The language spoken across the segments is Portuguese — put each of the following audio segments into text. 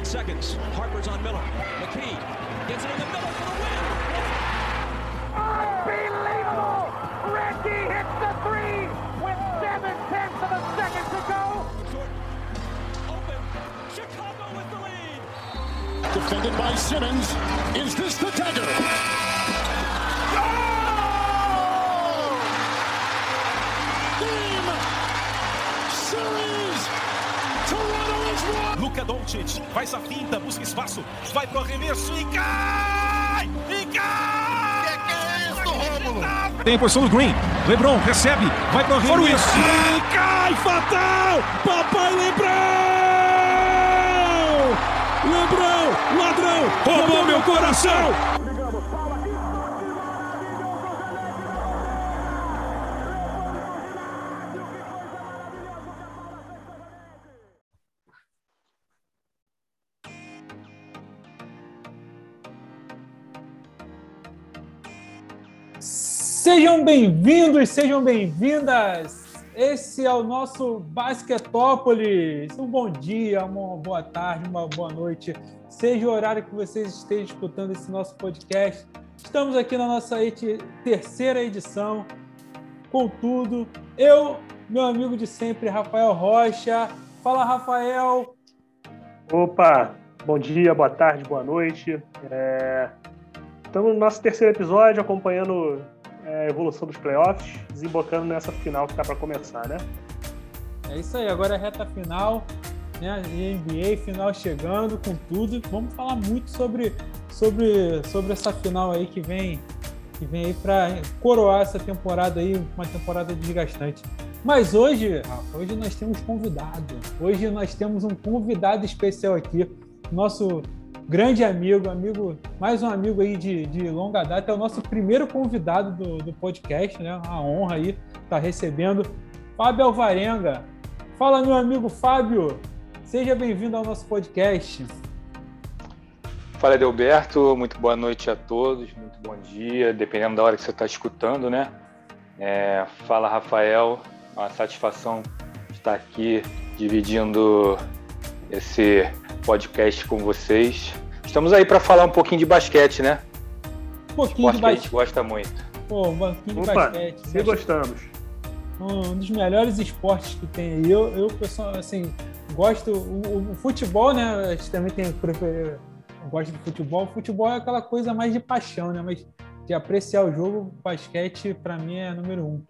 nine seconds. Harper's on Miller. McKee gets it in the middle for the win. Unbelievable! Ricky hits the three with seven tenths of a second to go. Open. Chicago with the lead. Defended by Simmons. Is this the dagger? Luca Doncic faz a finta, busca espaço, vai pro arremesso e cai! E cai! Que que é isso, Rômulo? Tem a posição do Green. LeBron recebe, vai pro arremesso e cai! Fatal! Papai Lebrão! Lebrão, ladrão, roubou meu coração! Sejam bem-vindos, sejam bem-vindas. Esse é o nosso Basquetópolis. Um bom dia, uma boa tarde, uma boa noite. Seja o horário que vocês estejam escutando esse nosso podcast. Estamos aqui na nossa terceira edição. Contudo, eu, meu amigo de sempre, Rafael Rocha. Fala, Rafael. Opa, bom dia, boa tarde, boa noite. É, Estamos no nosso terceiro episódio, acompanhando é, evolução dos playoffs, desembocando nessa final que está para começar, né? É isso aí, agora é reta final, né? NBA final chegando com tudo. Vamos falar muito sobre, sobre, sobre essa final aí que vem que vem aí para coroar essa temporada aí, uma temporada desgastante. Mas hoje, hoje nós temos convidado. Hoje nós temos um convidado especial aqui, nosso grande amigo, amigo, mais um amigo aí de, de longa data, é o nosso primeiro convidado do, do podcast, né? A honra aí estar recebendo Fábio Alvarenga. Fala, meu amigo Fábio. Seja bem-vindo ao nosso podcast. Fala, Adelberto. Muito boa noite a todos. Muito bom dia, dependendo da hora que você está escutando, né? É, fala, Rafael. Uma satisfação estar aqui dividindo esse podcast com vocês. Estamos aí para falar um pouquinho de basquete, né? Um pouquinho Esporte de que a gente basquete. gosta muito. Pô, um pouquinho de Opa, basquete. se basquete. gostamos. um dos melhores esportes que tem aí. Eu, eu pessoal, assim, gosto. O, o futebol, né? A gente também tem. gosto de futebol. O futebol é aquela coisa mais de paixão, né? Mas de apreciar o jogo, basquete, para mim, é número um.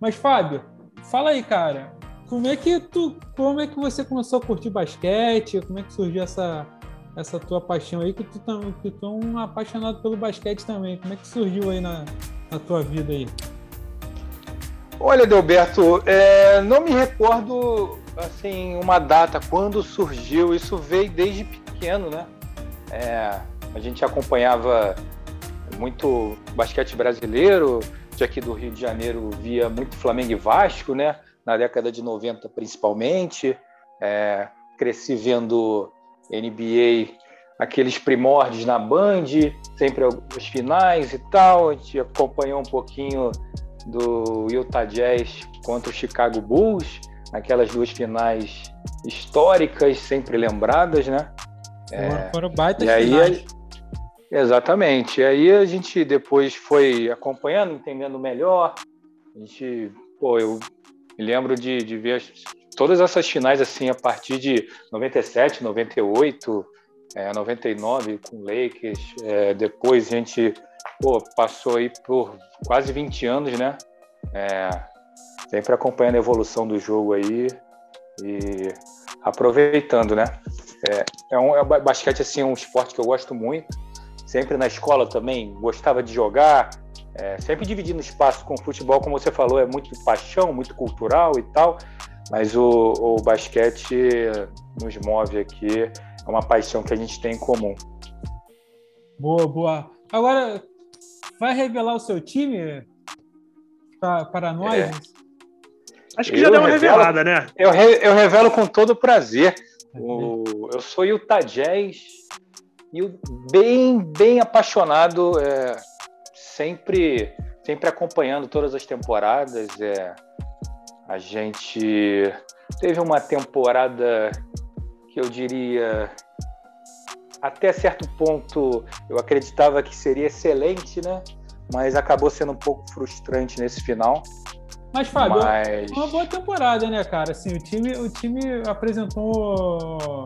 Mas, Fábio, fala aí, cara. Como é que tu. Como é que você começou a curtir basquete? Como é que surgiu essa, essa tua paixão aí? Que tu, tam- que tu é um apaixonado pelo basquete também. Como é que surgiu aí na, na tua vida aí? Olha, Adelberto, é, não me recordo assim uma data quando surgiu. Isso veio desde pequeno, né? É, a gente acompanhava muito basquete brasileiro, de aqui do Rio de Janeiro via muito Flamengo e Vasco, né? Na década de 90 principalmente. É, cresci vendo NBA, aqueles primórdios na Band, sempre os finais e tal. A gente acompanhou um pouquinho do Utah Jazz contra o Chicago Bulls, aquelas duas finais históricas, sempre lembradas, né? Foram, foram baitas E aí, finais. exatamente. E aí a gente depois foi acompanhando, entendendo melhor. A gente, pô, eu me lembro de, de ver as- todas essas finais assim a partir de 97, 98, é, 99 com Lakers. É, depois a gente pô, passou aí por quase 20 anos, né? É, sempre acompanhando a evolução do jogo aí e aproveitando, né? É, é um é, ba- basquete assim, é um esporte que eu gosto muito. Sempre na escola também gostava de jogar. É, sempre dividindo espaço com o futebol, como você falou, é muito paixão, muito cultural e tal. Mas o, o basquete nos move aqui, é uma paixão que a gente tem em comum. Boa, boa. Agora, vai revelar o seu time pra, para nós? É. Acho que Eu já deu uma revelo- revelada, né? Eu, re- eu revelo com todo prazer. O- eu sou Utah Jazz e o- bem, bem apaixonado, é, sempre, sempre acompanhando todas as temporadas. É, a gente teve uma temporada que eu diria até certo ponto eu acreditava que seria excelente, né? Mas acabou sendo um pouco frustrante nesse final. Mas, Fábio, Mas... uma boa temporada, né, cara? Assim, o time, o time apresentou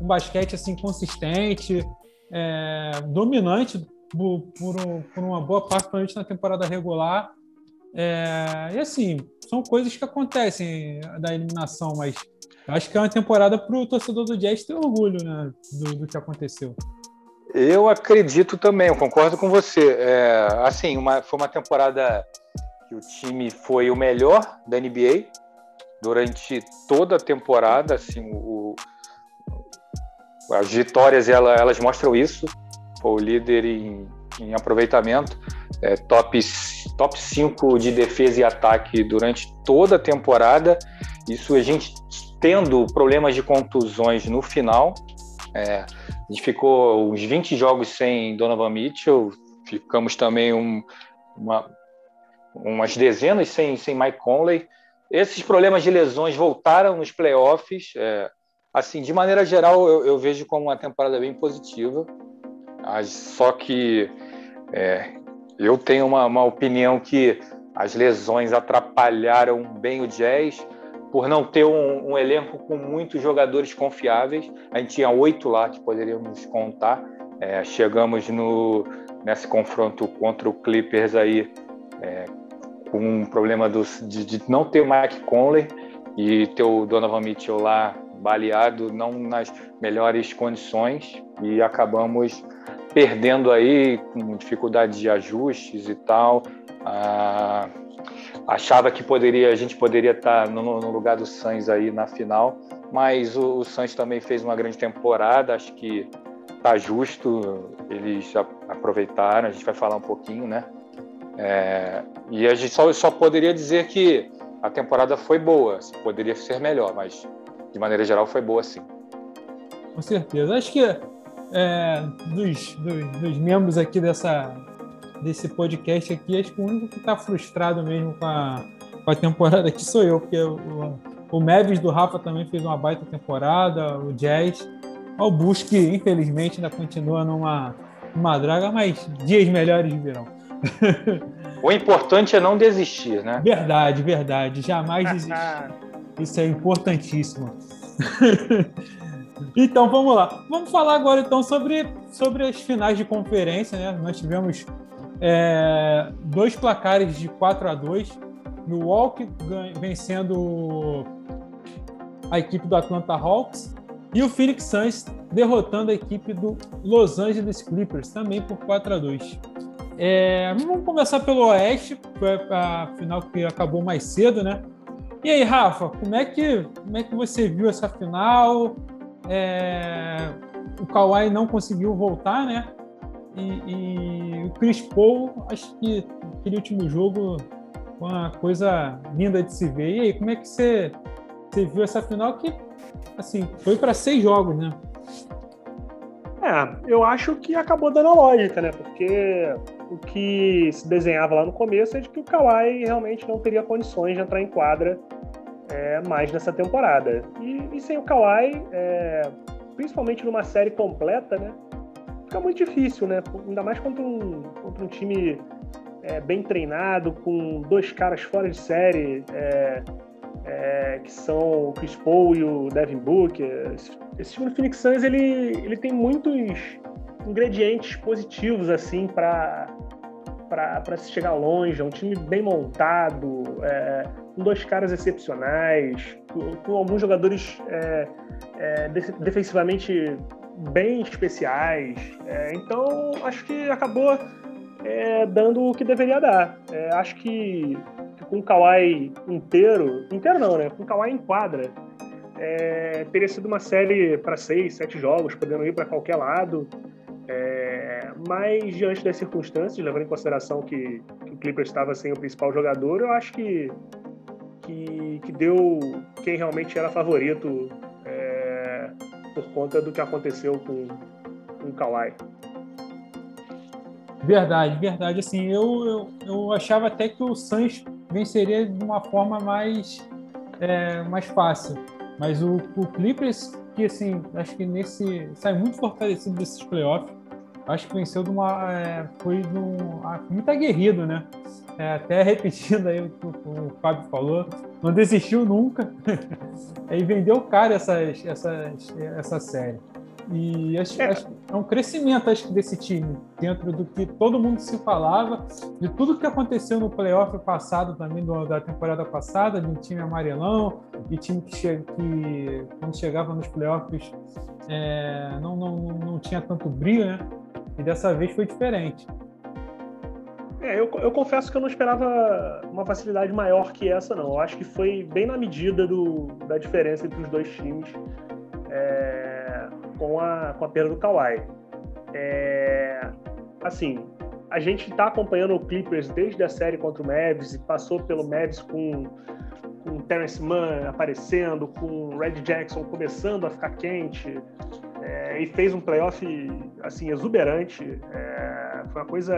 um basquete assim consistente, é, dominante por, por, por, uma boa parte, principalmente na temporada regular. É, e assim, são coisas que acontecem da eliminação, mas acho que é uma temporada para o torcedor do Jazz ter orgulho né, do, do, que aconteceu. Eu acredito também, eu concordo com você. É, assim, uma, foi uma temporada que o time foi o melhor da NBA durante toda a temporada. Assim, o, as vitórias ela, elas mostram isso. Foi o líder em, em aproveitamento, é, top, top 5 de defesa e ataque durante toda a temporada. Isso a gente tendo problemas de contusões no final. É, a gente ficou uns 20 jogos sem Donovan Mitchell, ficamos também um, uma, umas dezenas sem, sem Mike Conley. Esses problemas de lesões voltaram nos playoffs. É, assim, de maneira geral, eu, eu, vejo como uma temporada bem positiva. Só que é, eu tenho uma, uma opinião que as lesões atrapalharam bem o Jazz por não ter um, um, elenco com muitos jogadores confiáveis. A gente tinha oito lá que poderíamos contar. É, chegamos no, nesse confronto contra o Clippers aí é, com um problema dos, de, de, não ter o Mike Conley e ter o Donovan Mitchell lá baleado, não nas melhores condições e acabamos perdendo aí com dificuldade de ajustes e tal. Ah, achava que poderia, a gente poderia estar no, no lugar do Sainz aí na final, mas o, o Sainz também fez uma grande temporada, acho que tá justo, eles aproveitaram, a gente vai falar um pouquinho, né? É, e a gente só, só poderia dizer que a temporada foi boa, poderia ser melhor, mas de maneira geral foi boa sim. Com certeza. Acho que é, dos, dos, dos, membros aqui dessa, desse podcast aqui, acho que o único que está frustrado mesmo com a, com a temporada aqui sou eu, porque o, o Mavis do Rafa também fez uma baita temporada, o Jazz. O Bush, que infelizmente ainda continua numa, numa draga, mas dias melhores virão. O importante é não desistir, né? Verdade, verdade. Jamais desistir. Isso é importantíssimo. então vamos lá. Vamos falar agora então sobre, sobre as finais de conferência. Né? Nós tivemos é, dois placares de 4 a 2 Milwaukee vencendo a equipe do Atlanta Hawks e o Phoenix Suns derrotando a equipe do Los Angeles Clippers também por 4 a 2 é, vamos começar pelo Oeste, foi a final que acabou mais cedo, né? E aí, Rafa, como é que, como é que você viu essa final? É, o Kawhi não conseguiu voltar, né? E, e, o Chris Paul, acho que aquele último jogo foi uma coisa linda de se ver. E aí, como é que você, você viu essa final que, assim, foi para seis jogos, né? É, eu acho que acabou dando a lógica, né? Porque o que se desenhava lá no começo é de que o Kawhi realmente não teria condições de entrar em quadra é, mais nessa temporada. E, e sem o Kawhi, é, principalmente numa série completa, né? Fica muito difícil, né? Ainda mais contra um, contra um time é, bem treinado, com dois caras fora de série, é, é, que são o Chris Paul e o Devin Booker. Esse, esse time do Phoenix Suns, ele, ele tem muitos ingredientes positivos assim para para se chegar longe. É um time bem montado, é, com dois caras excepcionais, com, com alguns jogadores é, é, defensivamente bem especiais. É, então, acho que acabou é, dando o que deveria dar. É, acho que, que, com o Kawhi inteiro, inteiro não, né? Com o Kawhi em quadra, teria sido uma série para seis, sete jogos, podendo ir para qualquer lado. É, mas diante das circunstâncias, levando em consideração que, que o Clippers estava sem o principal jogador, eu acho que, que, que deu quem realmente era favorito é, por conta do que aconteceu com, com o Kawhi. Verdade, verdade. Assim, eu, eu, eu achava até que o Suns venceria de uma forma mais, é, mais fácil. Mas o, o Clippers que assim, acho que nesse sai muito fortalecido desses playoffs. Acho que venceu de uma é, foi de um, muito aguerrido, né? É, até repetindo aí o que o, Fábio falou, não desistiu nunca. e vendeu cara essas, essas, essa série. E acho, é. acho é um crescimento acho que desse time, dentro do que todo mundo se falava, de tudo que aconteceu no playoff passado também, do, da temporada passada, de um time amarelão, de time que, che que quando chegava nos playoffs é, não, não, não tinha tanto brilho, né? E dessa vez foi diferente. É, eu, eu, confesso que eu não esperava uma facilidade maior que essa, não. Eu acho que foi bem na medida do, da diferença entre os dois times. É com a, com a perda do Kawhi. É, assim, a gente está acompanhando o Clippers desde a série contra o Mavs e passou pelo Mavs com, com Terrence Mann aparecendo, com Red Jackson começando a ficar quente é, e fez um playoff assim exuberante. É, foi uma coisa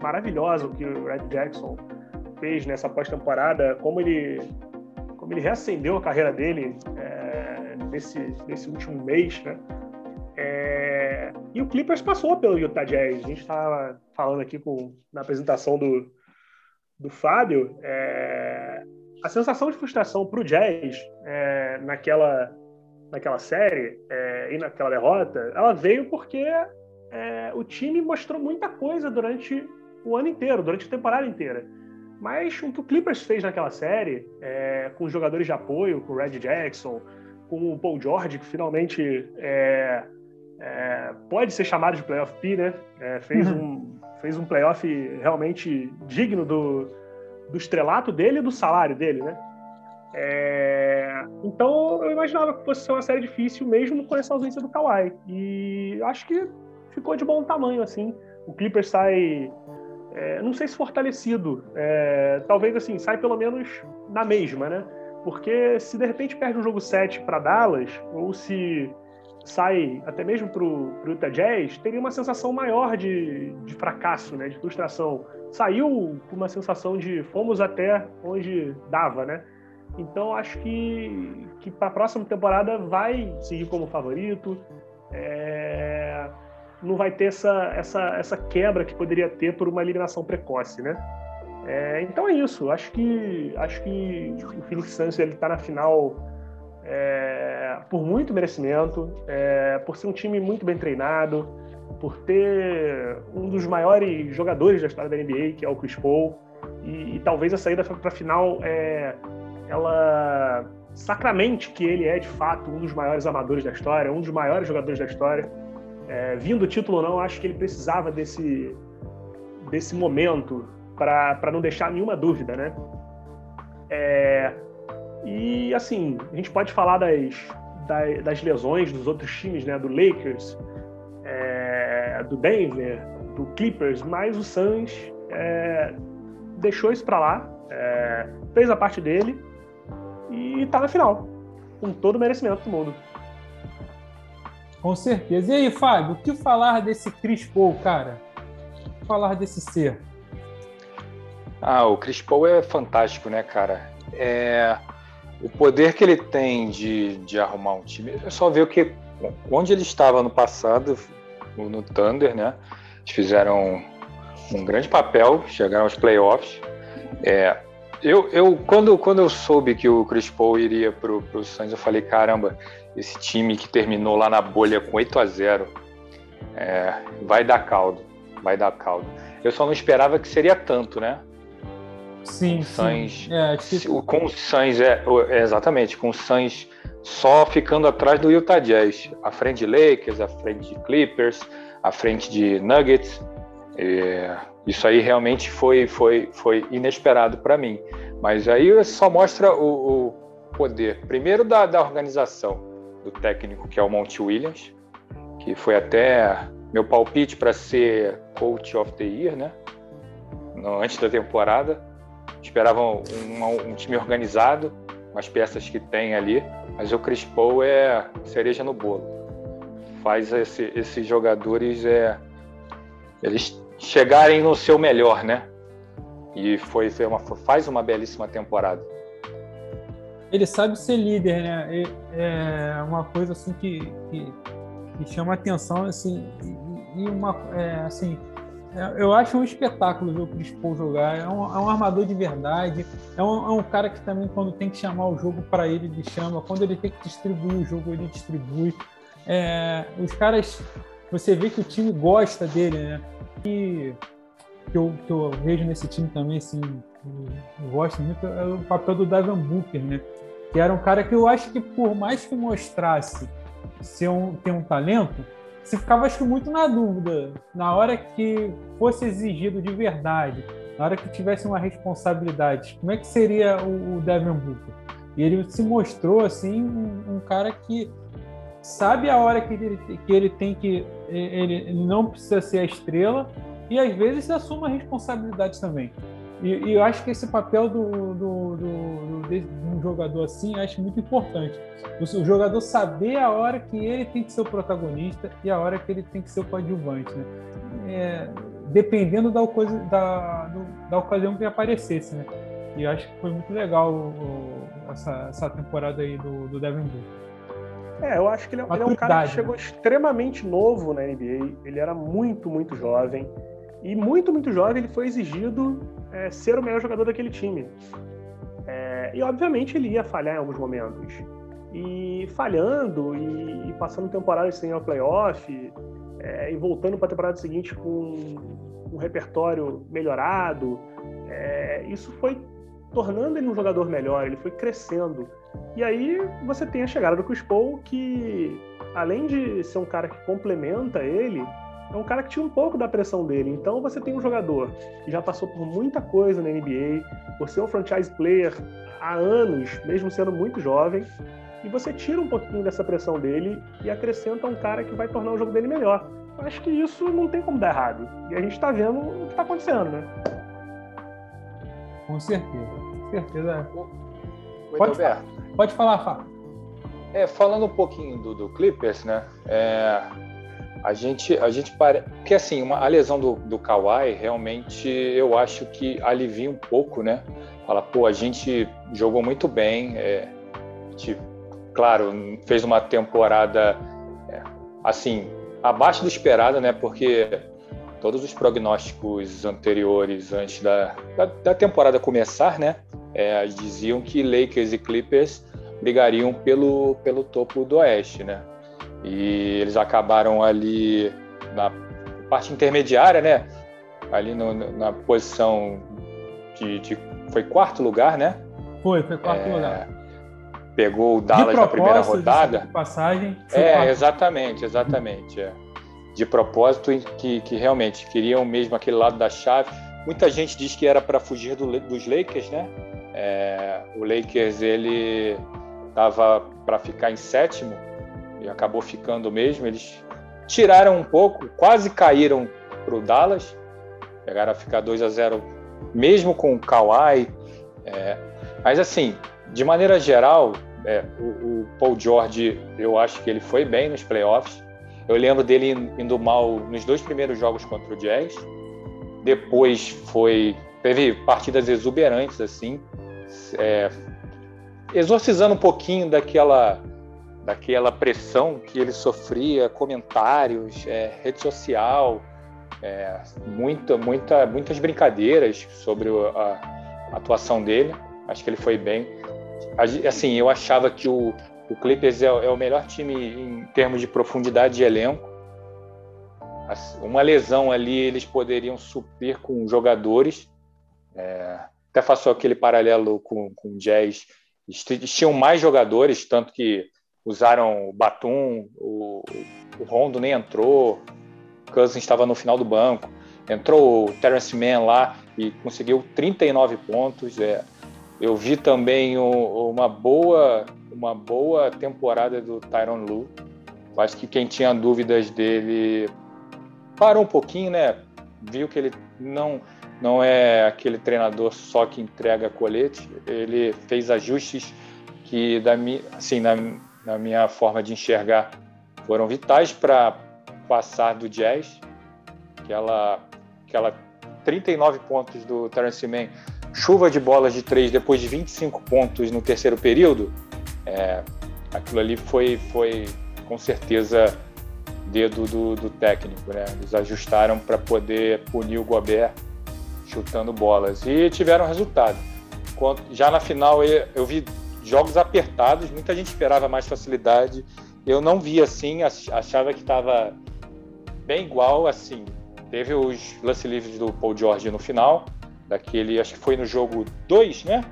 maravilhosa o que o Red Jackson fez nessa pós-temporada, como ele como ele reacendeu a carreira dele é, nesse, nesse último mês, né? É... E o Clippers passou pelo Utah Jazz. A gente estava falando aqui com, na apresentação do, do Fábio. É... A sensação de frustração para o Jazz é, naquela, naquela série é, e naquela derrota, ela veio porque é, o time mostrou muita coisa durante o ano inteiro, durante a temporada inteira. Mas o que o Clippers fez naquela série, é, com os jogadores de apoio, com o Red Jackson, com o Paul George, que finalmente é, é, pode ser chamado de playoff P, né? É, fez, uhum. um, fez um playoff realmente digno do, do estrelato dele e do salário dele, né? É, então eu imaginava que fosse ser uma série difícil mesmo com essa ausência do Kawhi. E acho que ficou de bom tamanho, assim. O Clippers sai, é, não sei se fortalecido, é, talvez assim, sai pelo menos na mesma, né? Porque se de repente perde um jogo 7 para Dallas, ou se sai até mesmo para o Utah Jazz, teria uma sensação maior de, de fracasso, né, de frustração. Saiu com uma sensação de fomos até onde dava, né? Então acho que, que para a próxima temporada vai seguir como favorito. É... Não vai ter essa, essa, essa quebra que poderia ter por uma eliminação precoce, né? É, então é isso. Acho que acho que o Phoenix Suns ele está na final é, por muito merecimento, é, por ser um time muito bem treinado, por ter um dos maiores jogadores da história da NBA, que é o Chris Paul, e, e talvez a saída para a final é, ela sacramente que ele é de fato um dos maiores amadores da história, um dos maiores jogadores da história. É, vindo o título ou não, acho que ele precisava desse, desse momento para não deixar nenhuma dúvida, né? É, e assim, a gente pode falar das, das, das lesões dos outros times, né? Do Lakers, é, do Denver, do Clippers, mas o Suns é, deixou isso para lá, é, fez a parte dele e tá na final, com todo o merecimento do mundo. Com certeza. E aí, Fábio, o que falar desse Chris Paul, cara? O que falar desse ser? Ah, o Chris Paul é fantástico, né, cara? É, o poder que ele tem de, de arrumar um time, é só ver o que onde ele estava no passado, no Thunder, né? Eles fizeram um grande papel, chegaram aos playoffs. É, eu, eu quando, quando eu soube que o Chris Paul iria para o Suns, eu falei, caramba, esse time que terminou lá na bolha com 8 a 0 é, vai dar caldo, vai dar caldo. Eu só não esperava que seria tanto, né? Sim, Suns, sim. É, que... Com o Suns, é, é, exatamente, com o Suns só ficando atrás do Utah Jazz, à frente de Lakers, à frente de Clippers, à frente de Nuggets. É, isso aí realmente foi, foi, foi inesperado para mim. Mas aí só mostra o, o poder, primeiro da, da organização do técnico, que é o Monte Williams, que foi até meu palpite para ser Coach of the Year, né? No, antes da temporada. Esperavam um, um, time organizado, as peças que tem ali, mas o Chris Paul é cereja no bolo. Faz esse, esses jogadores é, eles chegarem no seu melhor, né? E foi, foi uma, faz uma belíssima temporada. ele sabe ser líder, né? É uma coisa assim que, que, que chama atenção, assim, e uma, é, assim, eu acho um espetáculo ver o Chris Paul jogar. É um, é um armador de verdade. É um, é um, cara que também, quando tem que chamar o jogo para ele, ele chama. Quando ele tem que distribuir o jogo, ele distribui. É, os caras, você vê que o time gosta dele, né? E que eu, que eu vejo nesse time também, assim, gosto muito, é o papel do Devin Booker, né? Que era um cara que eu acho que, por mais que mostrasse ser um, ter um talento, se ficava acho que muito na dúvida. Na hora que fosse exigido de verdade, na hora que tivesse uma responsabilidade, como é que seria o, o Devin Booker? E ele se mostrou assim um, um, cara que sabe a hora que ele, que ele tem que ele, ele não precisa ser a estrela e às vezes assume a responsabilidade também. E, e, eu acho que esse papel do, do, do, de um jogador assim, acho muito importante. O, o, jogador saber a hora que ele tem que ser o protagonista e a hora que ele tem que ser o coadjuvante. Né? É, dependendo da, coisa, da, do, da ocasião que aparecesse. Né? E acho que foi muito legal o, essa, essa temporada aí do, do Devin Booker. É, eu acho que ele, é, ele é um cara que chegou né? extremamente novo na NBA. Ele era muito, muito jovem. E muito, muito jovem, ele foi exigido é, ser o melhor jogador daquele time. É, e obviamente ele ia falhar em alguns momentos. E falhando e, e passando temporadas sem ao playoff, é, e voltando para a temporada seguinte com um repertório melhorado, é, isso foi tornando ele um jogador melhor, ele foi crescendo. E aí você tem a chegada do Chris Paul, que além de ser um cara que complementa ele, é um cara que tinha um pouco da pressão dele. Então você tem um jogador que já passou por muita coisa na NBA, por ser um franchise player há anos, mesmo sendo muito jovem, e você tira um pouquinho dessa pressão dele e acrescenta um cara que vai tornar o jogo dele melhor. Eu acho que isso não tem como dar errado. E a gente está vendo o que está acontecendo, né? Com certeza. Com certeza. Muito pode, Falar. pode falar, Fábio. É, falando um pouquinho do, do Clippers, né? É, a gente, a gente para, porque assim, uma, a lesão do, do Kawhi realmente eu acho que alivia um pouco, né? Fala, pô, a gente jogou muito bem, é, claro, fez uma temporada é, assim abaixo do esperado, né? Porque todos os prognósticos anteriores, antes da, da, da temporada começar, né? É, diziam que Lakers e Clippers brigariam pelo, pelo topo do Oeste, né? E eles acabaram ali na parte intermediária, né? Ali no, na posição de, de, Foi quarto lugar, né? Foi, foi quarto é, lugar. Pegou o Dallas na primeira rodada. De passagem. É, quarto. exatamente, exatamente. É. De propósito, que, que realmente queriam mesmo aquele lado da chave. Muita gente diz que era para fugir do, dos Lakers, né? É, o Lakers ele estava para ficar em sétimo e acabou ficando mesmo. Eles tiraram um pouco, quase caíram para o Dallas, pegaram a ficar 2 a 0 mesmo com o Kawhi. É, mas assim, de maneira geral, é, o, o, Paul George, eu acho que ele foi bem nos playoffs. Eu lembro dele indo mal nos dois primeiros jogos contra o Jazz. Depois foi teve partidas exuberantes assim, é, exorcizando um pouquinho daquela daquela pressão que ele sofria, comentários, é, rede social, é, muita, muita, muitas brincadeiras sobre a, atuação dele. Acho que ele foi bem. Assim, eu achava que o, o Clippers é, é o melhor time em termos de profundidade de elenco. Uma lesão ali eles poderiam suprir com jogadores. É, até faço aquele paralelo com, com o Jazz. Eles tinham mais jogadores, tanto que usaram o Batum, o, o Rondo nem entrou, o Cousins estava no final do banco, entrou o Terence Mann lá e conseguiu 39 pontos. É. Eu vi também o, uma boa uma boa temporada do Tyron Lu. Acho que quem tinha dúvidas dele parou um pouquinho, né? Viu que ele não não é aquele treinador só que entrega colete. Ele fez ajustes que da assim na na minha forma de enxergar, foram vitais para passar do Jazz, aquela, aquela 39 pontos do Terence Mann chuva de bolas de três depois de 25 pontos no terceiro período, é, aquilo ali foi, foi com certeza dedo do, do técnico, né? Eles ajustaram para poder punir o Gobert chutando bolas e tiveram resultado. Já na final eu vi jogos apertados, muita gente esperava mais facilidade. Eu não vi assim, achava que estava bem igual assim. Teve os lance livres do Paul George no final, daquele, acho que foi no jogo 2, né?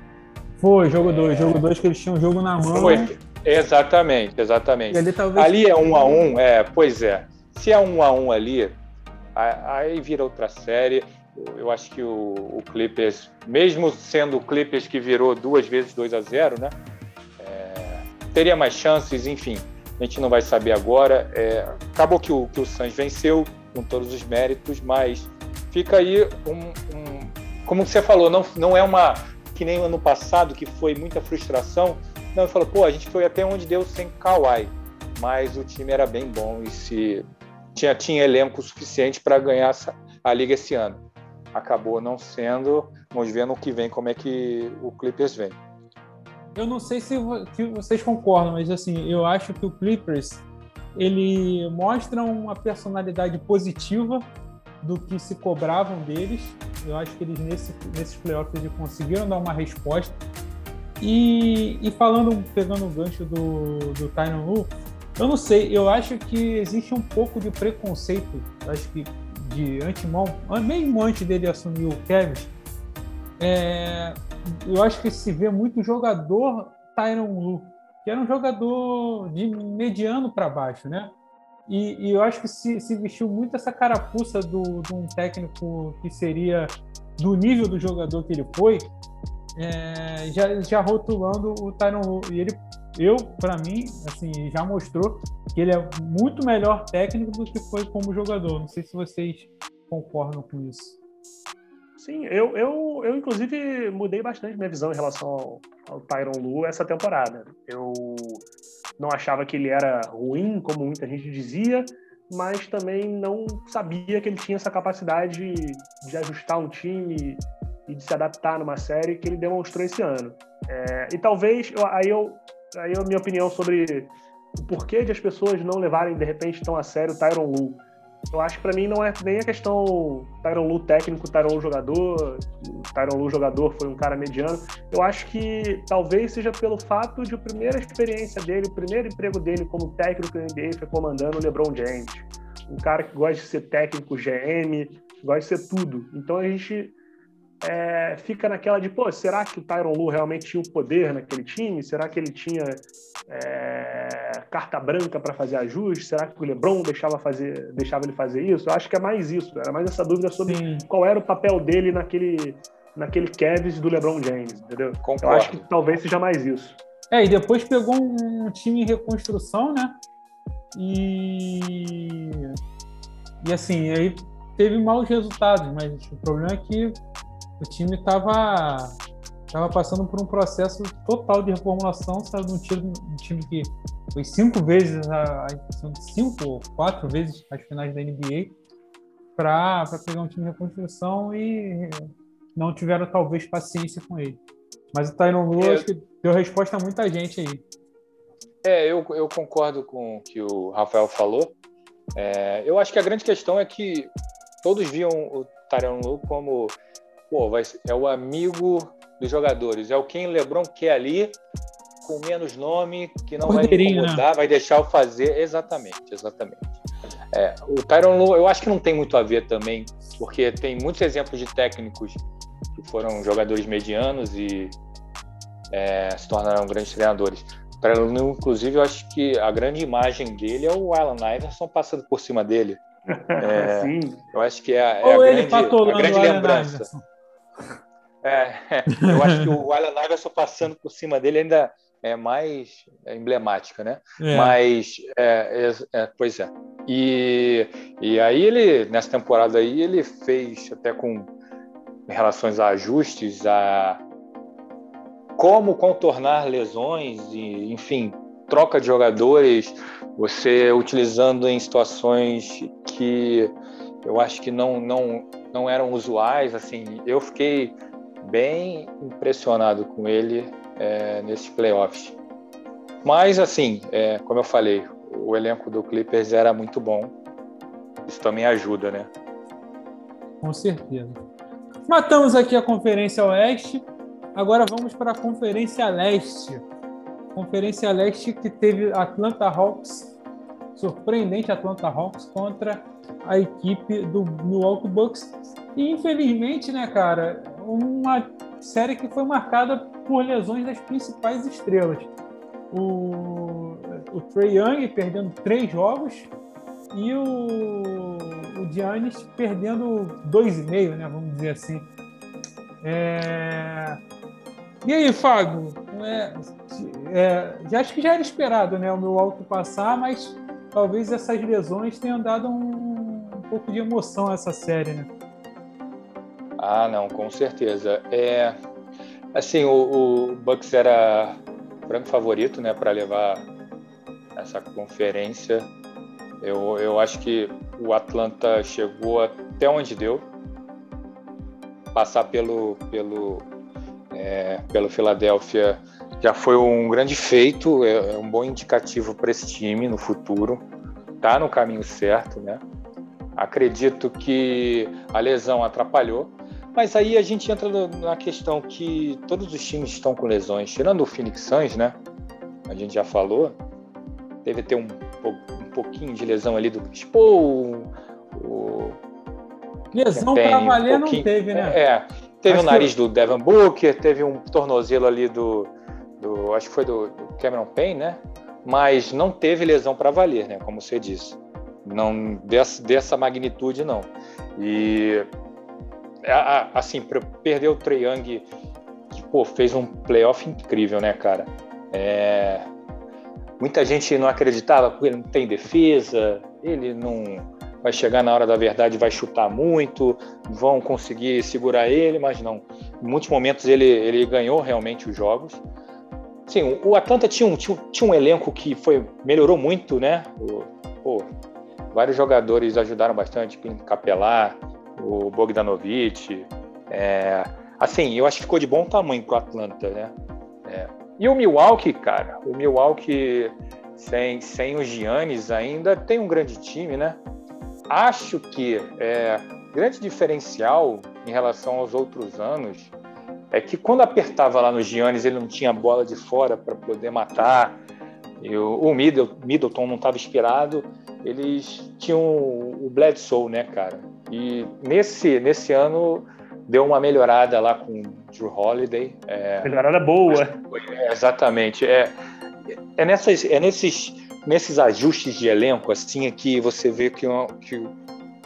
Foi, jogo 2, é... jogo 2 que eles tinham um jogo na mão. Foi, exatamente, exatamente. Ali, talvez... ali, é um a um, é, pois é. Se é um a um ali, aí vira outra série. Eu acho que o, o Clippers, mesmo sendo o Clippers que virou duas vezes 2 a 0 né? É, teria mais chances, enfim. A gente não vai saber agora. É, acabou que o, que o Suns venceu com todos os méritos, mas fica aí um, um como você falou, não, não é uma que nem ano passado que foi muita frustração. Não, falou, pô, a gente foi até onde deu sem Kawhi, mas o time era bem bom e se tinha, tinha elenco suficiente para ganhar essa, a liga esse ano acabou não sendo. Vamos ver no que vem como é que o Clippers vem. Eu não sei se, vocês concordam, mas assim, eu acho que o Clippers ele mostra uma personalidade positiva do que se cobravam deles. Eu acho que eles nesse, nesses playoffs eles conseguiram dar uma resposta. E, e falando, pegando o gancho do, do Tyron Lu, eu não sei, eu acho que existe um pouco de preconceito. Acho que de antemão, mesmo antes dele assumir o Kevin, é, eu acho que se vê muito jogador Tyron Lu, que era um jogador de mediano para baixo, né? E, e, eu acho que se, se, vestiu muito essa carapuça de um técnico que seria do nível do jogador que ele foi, é, já, já rotulando o Tyron Lu. E ele eu, para mim, assim, já mostrou que ele é muito melhor técnico do que foi como jogador. Não sei se vocês concordam com isso. Sim, eu, eu, eu inclusive mudei bastante minha visão em relação ao, ao Tyron Lu essa temporada. Eu não achava que ele era ruim, como muita gente dizia, mas também não sabia que ele tinha essa capacidade de ajustar um time e de se adaptar numa série que ele demonstrou esse ano. É, e talvez, eu, aí eu aí a minha opinião sobre o porquê de as pessoas não levarem de repente tão a sério o Tyron Lu. Eu acho que para mim não é nem a questão Tyron Lu técnico, Tyron Lu jogador, Tyron Lu jogador foi um cara mediano. Eu acho que talvez seja pelo fato de a primeira experiência dele, o primeiro emprego dele como técnico da NBA foi comandando o LeBron James. Um cara que gosta de ser técnico, GM, gosta de ser tudo. Então a gente é, fica naquela de, pô, será que o Tyron Lu realmente tinha o poder naquele time? Será que ele tinha é, carta branca para fazer ajustes? Será que o LeBron deixava, fazer, deixava ele fazer isso? Eu acho que é mais isso, era mais essa dúvida sobre Sim. qual era o papel dele naquele, naquele Cavs do LeBron James, entendeu? Concordo. Eu acho que talvez seja mais isso. É, e depois pegou um time em reconstrução, né? E, e assim, aí teve maus resultados, mas o problema é que o time estava tava passando por um processo total de reformulação, saiu de um time, um time que foi cinco vezes, a, cinco ou quatro vezes as finais da NBA, para pegar um time de reconstrução e não tiveram talvez paciência com ele. Mas o Tyron Lue é, acho que deu resposta a muita gente aí. É, eu, eu concordo com o que o Rafael falou. É, eu acho que a grande questão é que todos viam o Tyron Lue como pô, vai, é o amigo dos jogadores, é o quem o LeBron quer ali, com menos nome, que não vai incomodar, né? vai deixar o fazer. Exatamente, exatamente. É, o Tyron Lu, eu acho que não tem muito a ver também, porque tem muitos exemplos de técnicos que foram jogadores medianos e é, se tornaram grandes treinadores. O Tyron Lu, inclusive, eu acho que a grande imagem dele é o Alan Iverson passando por cima dele. É, Sim. Eu acho que é, é a, grande, a grande lembrança. É, eu acho que o Allen Iverson passando por cima dele ainda é mais emblemática, né? É. Mas, é, é, é, pois é. E, e aí ele, nessa temporada aí, ele fez até com relações a ajustes, a como contornar lesões, e, enfim, troca de jogadores, você utilizando em situações que eu acho que não, não, não eram usuais, assim, eu fiquei bem impressionado com ele é, nesses playoffs. Mas, assim, é, como eu falei, o elenco do Clippers era muito bom. Isso também ajuda, né? Com certeza. Matamos aqui a Conferência Oeste. Agora vamos para a Conferência Leste. Conferência Leste que teve Atlanta Hawks, surpreendente Atlanta Hawks contra a equipe do Milwaukee Bucks. E infelizmente, né, cara, uma série que foi marcada por lesões das principais estrelas. O, o Trey Young perdendo três jogos e o, o Giannis perdendo dois e meio, né, vamos dizer assim. É... E aí, Fábio? É, é, já acho que já era esperado, né, o alto passar, mas talvez essas lesões tenham dado um, um pouco de emoção a essa série, né? Ah, não, com certeza. É, assim, o, o Bucks era franco favorito, né, para levar essa conferência. Eu, eu acho que o Atlanta chegou até onde deu. Passar pelo pelo é, pelo Philadelphia já foi um grande feito, é, é um bom indicativo para esse time no futuro. Tá no caminho certo, né? Acredito que a lesão atrapalhou, mas aí a gente entra na questão que todos os times estão com lesões, tirando o Phoenix Suns, né? A gente já falou, deve ter um, um pouquinho de lesão ali do Chris Paul, o Lesão para valer um não teve, né? É, teve acho o nariz que... do Devin Booker, teve um tornozelo ali do, do acho que foi do, do Cameron Payne, né? Mas não teve lesão para valer, né? Como você disse, não dessa, dessa magnitude não. E assim, perder o Trae Young, que pô, fez um playoff incrível, né, cara? É... Muita gente não acreditava porque ele não tem defesa, ele não vai chegar na hora da verdade vai chutar muito, vão conseguir segurar ele, mas não. Em muitos momentos ele, ele ganhou realmente os jogos. Sim, o Atlanta tinha um, tinha, tinha um elenco que foi melhorou muito, né? O, vários jogadores ajudaram bastante, Capelar, o Bogdanovich. É, assim, eu acho que ficou de bom tamanho pro Atlanta, né? É. E o Milwaukee, cara, o Milwaukee sem, sem o Giannis ainda tem um grande time, né? Acho que é, grande diferencial em relação aos outros anos é que quando apertava lá no Giannis ele não tinha bola de fora para poder matar. O, o Middleton não estava inspirado. Eles tinham o Bledsoe, né, cara? E nesse, nesse ano deu uma melhorada lá com o Drew Holiday. É, melhorada boa. É, exatamente. É, é, nessas, é nesses, nesses ajustes de elenco assim que você vê que, que,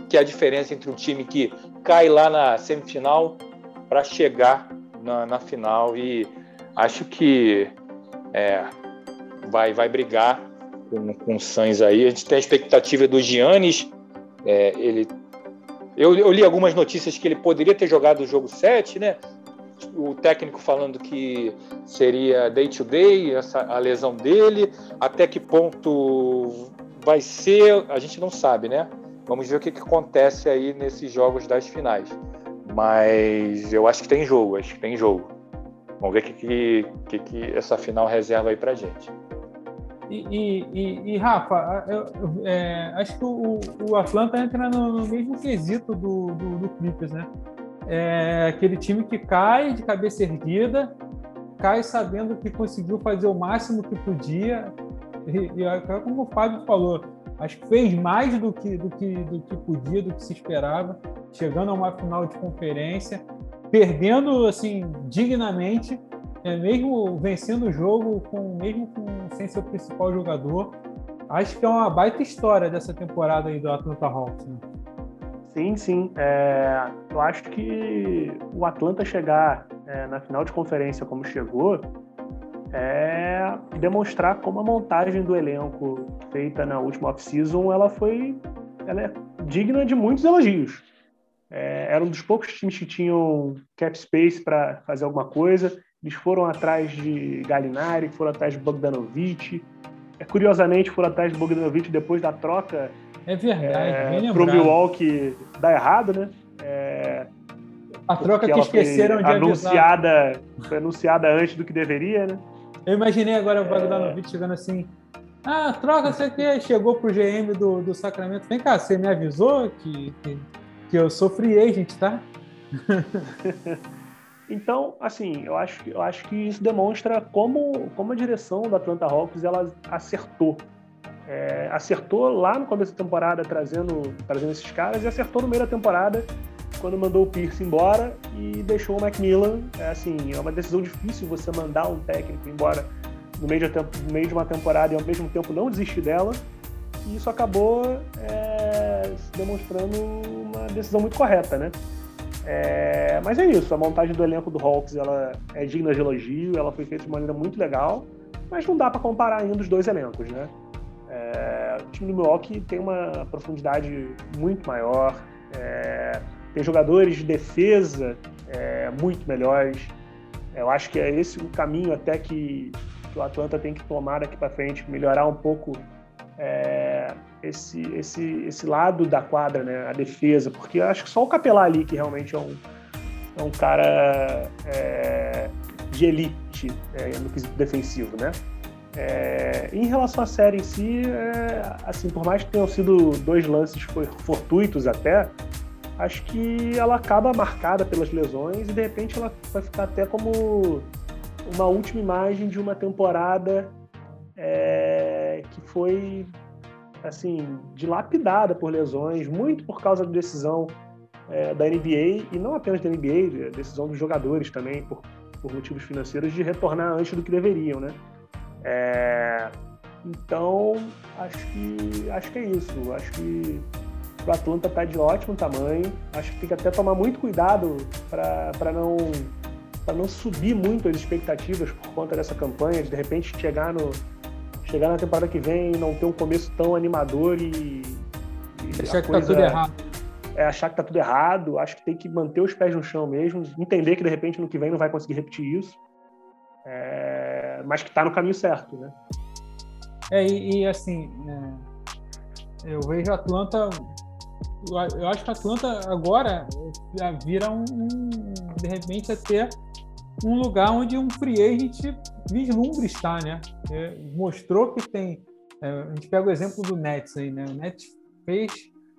que a diferença entre um time que cai lá na semifinal para chegar na, na, final e acho que é, vai, vai brigar com, com o Sainz aí. A gente tem a expectativa do Giannis, é, ele eu, eu, li algumas notícias que ele poderia ter jogado o jogo 7, né? O técnico falando que seria day to day, essa, a lesão dele. Até que ponto vai ser, a gente não sabe, né? Vamos ver o que, que acontece aí nesses jogos das finais. Mas eu acho que tem jogo, acho que tem jogo. Vamos ver o que, que, que, que essa final reserva aí pra gente. E, e, e, Rafa, eu, eu, é, acho que o, o Atlanta entra no, no mesmo quesito do, do, do Clippers, né? É aquele time que cai de cabeça erguida, cai sabendo que conseguiu fazer o máximo que podia. E, e como o Fábio falou, acho que fez mais do que, do, que, do que podia, do que se esperava, chegando a uma final de conferência, perdendo assim dignamente é, mesmo vencendo o jogo, com, mesmo com, sem seu principal jogador. Acho que é uma baita história dessa temporada aí do Atlanta Hawks. Né? Sim, sim. É, eu acho que o Atlanta chegar é, na final de conferência como chegou é demonstrar como a montagem do elenco feita na última off-season ela foi ela é digna de muitos elogios. É, era um dos poucos times que tinham cap space para fazer alguma coisa eles foram atrás de Galinari, foram atrás de Bogdanovic. É, curiosamente, foram atrás de Bogdanovic depois da troca é verdade, é, para o Milwaukee dar errado, né? É, A troca que esqueceram de anunciada, avisar. Foi anunciada antes do que deveria, né? Eu imaginei agora o Bogdanovic é... chegando assim. Ah, troca, você que chegou pro GM do, do Sacramento. Vem cá, você me avisou que, que, que eu sou free agent, tá? então, assim, eu acho, eu acho que isso demonstra como, como a direção do Atlanta Hawks ela acertou. É, acertou lá no começo da temporada trazendo, trazendo esses caras e acertou no meio da temporada quando mandou o Pierce embora e deixou o Macmillan. É, assim, é uma decisão difícil você mandar um técnico embora no meio de, no meio de uma temporada e ao mesmo tempo não desistir dela. E isso acabou é, demonstrando uma decisão muito correta, né? É, mas é isso, a montagem do elenco do Hawks ela é digna de elogio, ela foi feita de maneira muito legal, mas não dá para comparar ainda os dois elencos, né? É, o time do Milwaukee tem uma profundidade muito maior, é, tem jogadores de defesa é, muito melhores. Eu acho que é esse o caminho até que, que o Atlanta tem que tomar daqui para frente, melhorar um pouco é, esse, esse, esse lado da quadra, né, a defesa, porque eu acho que só o Capelá ali que realmente é um, é um cara é, de elite é, no quesito defensivo, né? É, em relação à série em si, é, assim, por mais que tenham sido dois lances fortuitos até, acho que ela acaba marcada pelas lesões e de repente ela vai ficar até como uma última imagem de uma temporada é, que foi assim dilapidada por lesões, muito por causa da decisão é, da NBA e não apenas da NBA, a decisão dos jogadores também por, por motivos financeiros de retornar antes do que deveriam, né? É, então acho que acho que é isso. Acho que o Atlanta está de ótimo tamanho. Acho que tem que até tomar muito cuidado para não para não subir muito as expectativas por conta dessa campanha, de de repente chegar no chegar na temporada que vem e não ter um começo tão animador e, e achar que tá tudo errado. É achar que tá tudo errado, acho que tem que manter os pés no chão mesmo, entender que de repente no que vem não vai conseguir repetir isso, é, mas que está no caminho certo, né? É, e, e assim, né, eu vejo a Atlanta eu acho que a Atlanta agora vira um, um de repente até um lugar onde um free agent vislumbre estar, né? É, mostrou que tem. É, a gente pega o exemplo do Nets aí, né? O Nets fez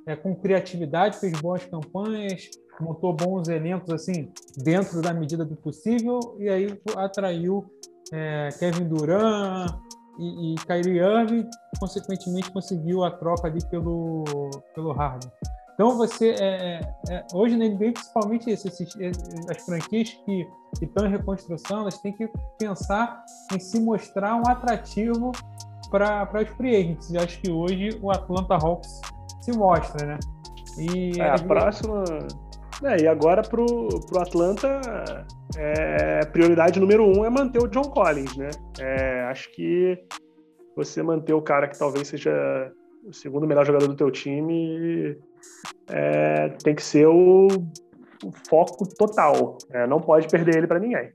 é, com criatividade, fez boas campanhas, montou bons elencos assim dentro da medida do possível e aí atraiu é, Kevin Durant e, e Kyrie Irving, consequentemente conseguiu a troca ali pelo pelo Harden. Então você é, é, é hoje na NBA principalmente esses, as franquias que estão em reconstrução elas têm que pensar em se mostrar um atrativo para os free agents. E acho que hoje o Atlanta Hawks se mostra, né? E é, a próxima é, e agora pro, pro Atlanta é, prioridade número um é manter o John Collins, né? É, acho que você manter o cara que talvez seja o segundo melhor jogador do teu time é, tem que ser o, o foco total. É, não pode perder ele para ninguém.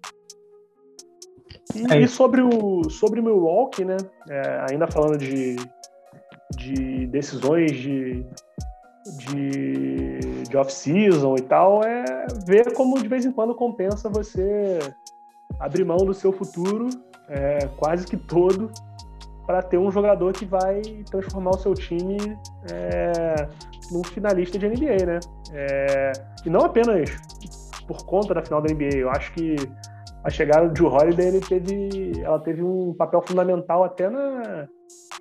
E, é e, sobre o sobre o Milwaukee, né? É, ainda falando de, de decisões de, de, de off-season e tal, é ver como de vez em quando compensa você abrir mão do seu futuro, é, quase que todo, para ter um jogador que vai transformar o seu time é, num finalista de NBA, né? É, e não apenas por conta da final da NBA. Eu acho que a chegada do Drew Holiday ele teve, ela teve um papel fundamental até na,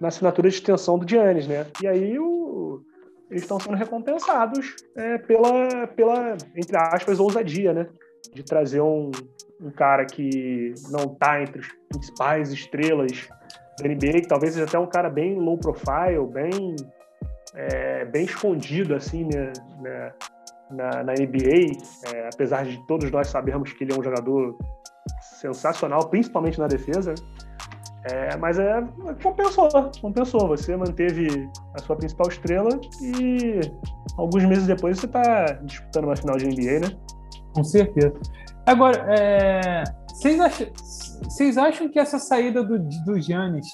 na assinatura de extensão do Giannis, né? E aí o, eles estão sendo recompensados é, pela, pela, entre aspas, ousadia, né? De trazer um, um cara que não está entre as principais estrelas da NBA, que talvez seja até um cara bem low profile, bem, é, bem escondido assim né, né, na, na NBA, é, apesar de todos nós sabermos que ele é um jogador sensacional, principalmente na defesa. É, mas é compensou, compensou. Você manteve a sua principal estrela e alguns meses depois você está disputando uma final de NBA, né? Com certeza. Agora, é, vocês, acham, vocês acham que essa saída do, do Giannis.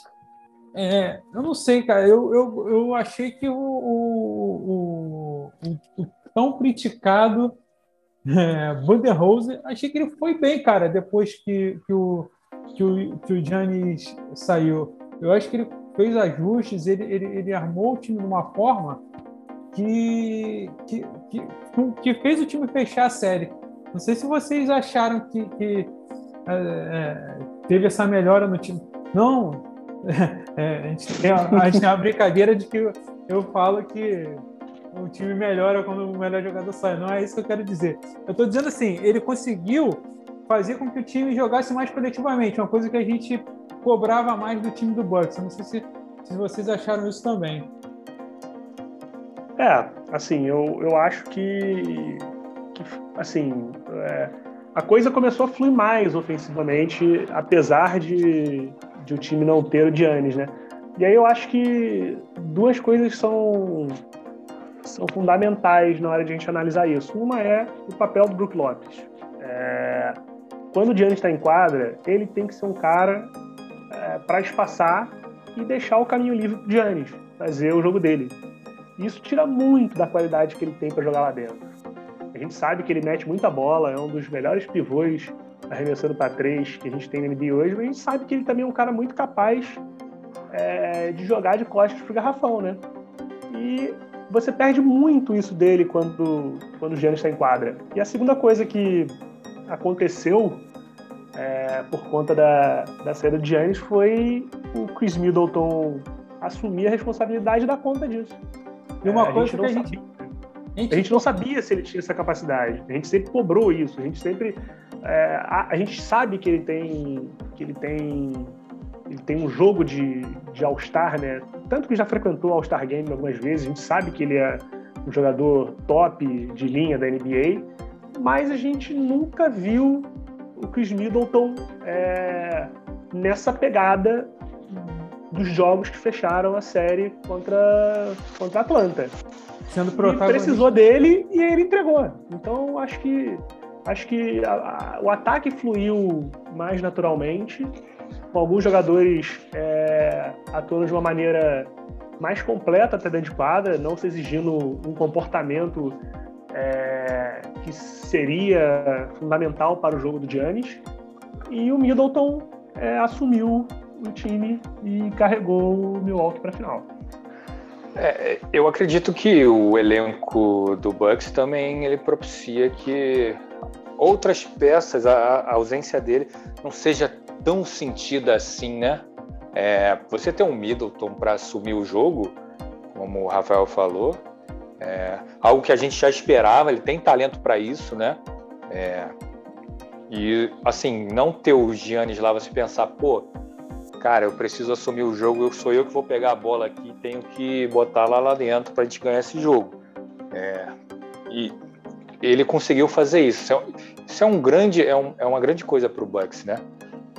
É, eu não sei, cara. Eu, eu, eu achei que o, o, o, o tão criticado é, Budenholzer, achei que ele foi bem, cara, depois que, que, o, que, o, que o Giannis saiu. Eu acho que ele fez ajustes, ele, ele, ele armou o time de uma forma que, que, que, que, fez o time fechar a série. Não sei se vocês acharam que, que é, é teve essa melhora no time. Não, é, a, gente tem, a gente tem brincadeira de que eu falo que o time melhora quando o melhor jogador sai. Não é isso que eu quero dizer. Eu estou dizendo assim, ele conseguiu fazer com que o time jogasse mais coletivamente, uma coisa que a gente cobrava mais do time do Bucks. Não sei se, se vocês acharam isso também. É, assim, eu, eu acho que, que assim, é, a coisa começou a fluir mais ofensivamente, apesar de, de o time não ter o Giannis, né? E aí eu acho que duas coisas são, são fundamentais na hora de a gente analisar isso. Uma é o papel do Brook Lopes. É, quando o Giannis está em quadra, ele tem que ser um cara é, para espaçar e deixar o caminho livre para o Giannis fazer o jogo dele. Isso tira muito da qualidade que ele tem para jogar lá dentro. A gente sabe que ele mete muita bola, é um dos melhores pivôs arremessando para três que a gente tem na NBA hoje, mas a gente sabe que ele também é um cara muito capaz é, de jogar de costas pro garrafão, né? E você perde muito isso dele quando, quando o Giannis está em quadra. E a segunda coisa que aconteceu é, por conta da, da saída de Giannis foi o Chris Middleton assumir a responsabilidade da conta disso. E uma é, coisa que a gente, a gente... a gente não sabia se ele tinha essa capacidade. A gente sempre cobrou isso. A gente sempre é, a, a, gente sabe que ele tem que ele tem ele tem um jogo de, de All-Star, né? Tanto que já frequentou All-Star Game algumas vezes, a gente sabe que ele é um jogador top de linha da NBA, mas a gente nunca viu o Chris Middleton é, nessa pegada dos jogos que fecharam a série contra, contra a Atlanta. Sendo protagonista. precisou dele e ele entregou. Então acho que acho que a, a, o ataque fluiu mais naturalmente, com alguns jogadores é, atuando de uma maneira mais completa até dentro de quadra, não se exigindo um comportamento é, que seria fundamental para o jogo do Giannis. E o Middleton é, assumiu o time e carregou o Milwaukee para a final. É, eu acredito que o elenco do Bucks também ele propicia que outras peças, a, a ausência dele não seja tão sentida assim, né? É, você ter um Middleton para assumir o jogo, como o Rafael falou, é algo que a gente já esperava, ele tem talento para isso, né? É, e, assim, não ter o Giannis lá, você pensar, pô, cara, eu preciso assumir o jogo, eu sou eu que vou pegar a bola aqui, tenho que botar lá lá dentro para a gente ganhar esse jogo. É, e ele conseguiu fazer isso. Isso é, isso é um grande, é, um, é, uma grande coisa para o Bucks, né?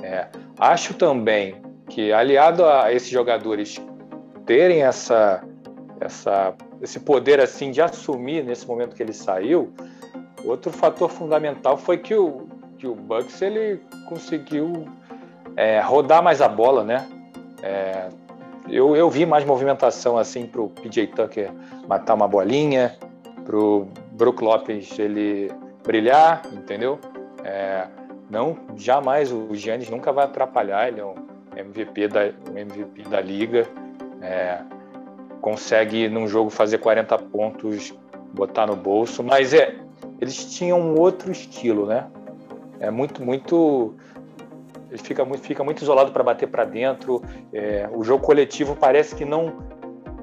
É, acho também que aliado a esses jogadores terem essa, essa, esse poder assim de assumir nesse momento que ele saiu, outro fator fundamental foi que o, que o Bucks ele conseguiu é, rodar mais a bola, né? É, eu, eu vi mais movimentação assim para o PJ Tucker matar uma bolinha, para o Brook Lopes ele brilhar, entendeu? É, não, jamais o Giannis nunca vai atrapalhar, ele é um MVP da, um MVP da liga, é, consegue num jogo fazer 40 pontos, botar no bolso, mas é, eles tinham um outro estilo, né? É muito, muito ele fica muito, fica muito isolado para bater para dentro. É, o jogo coletivo parece que não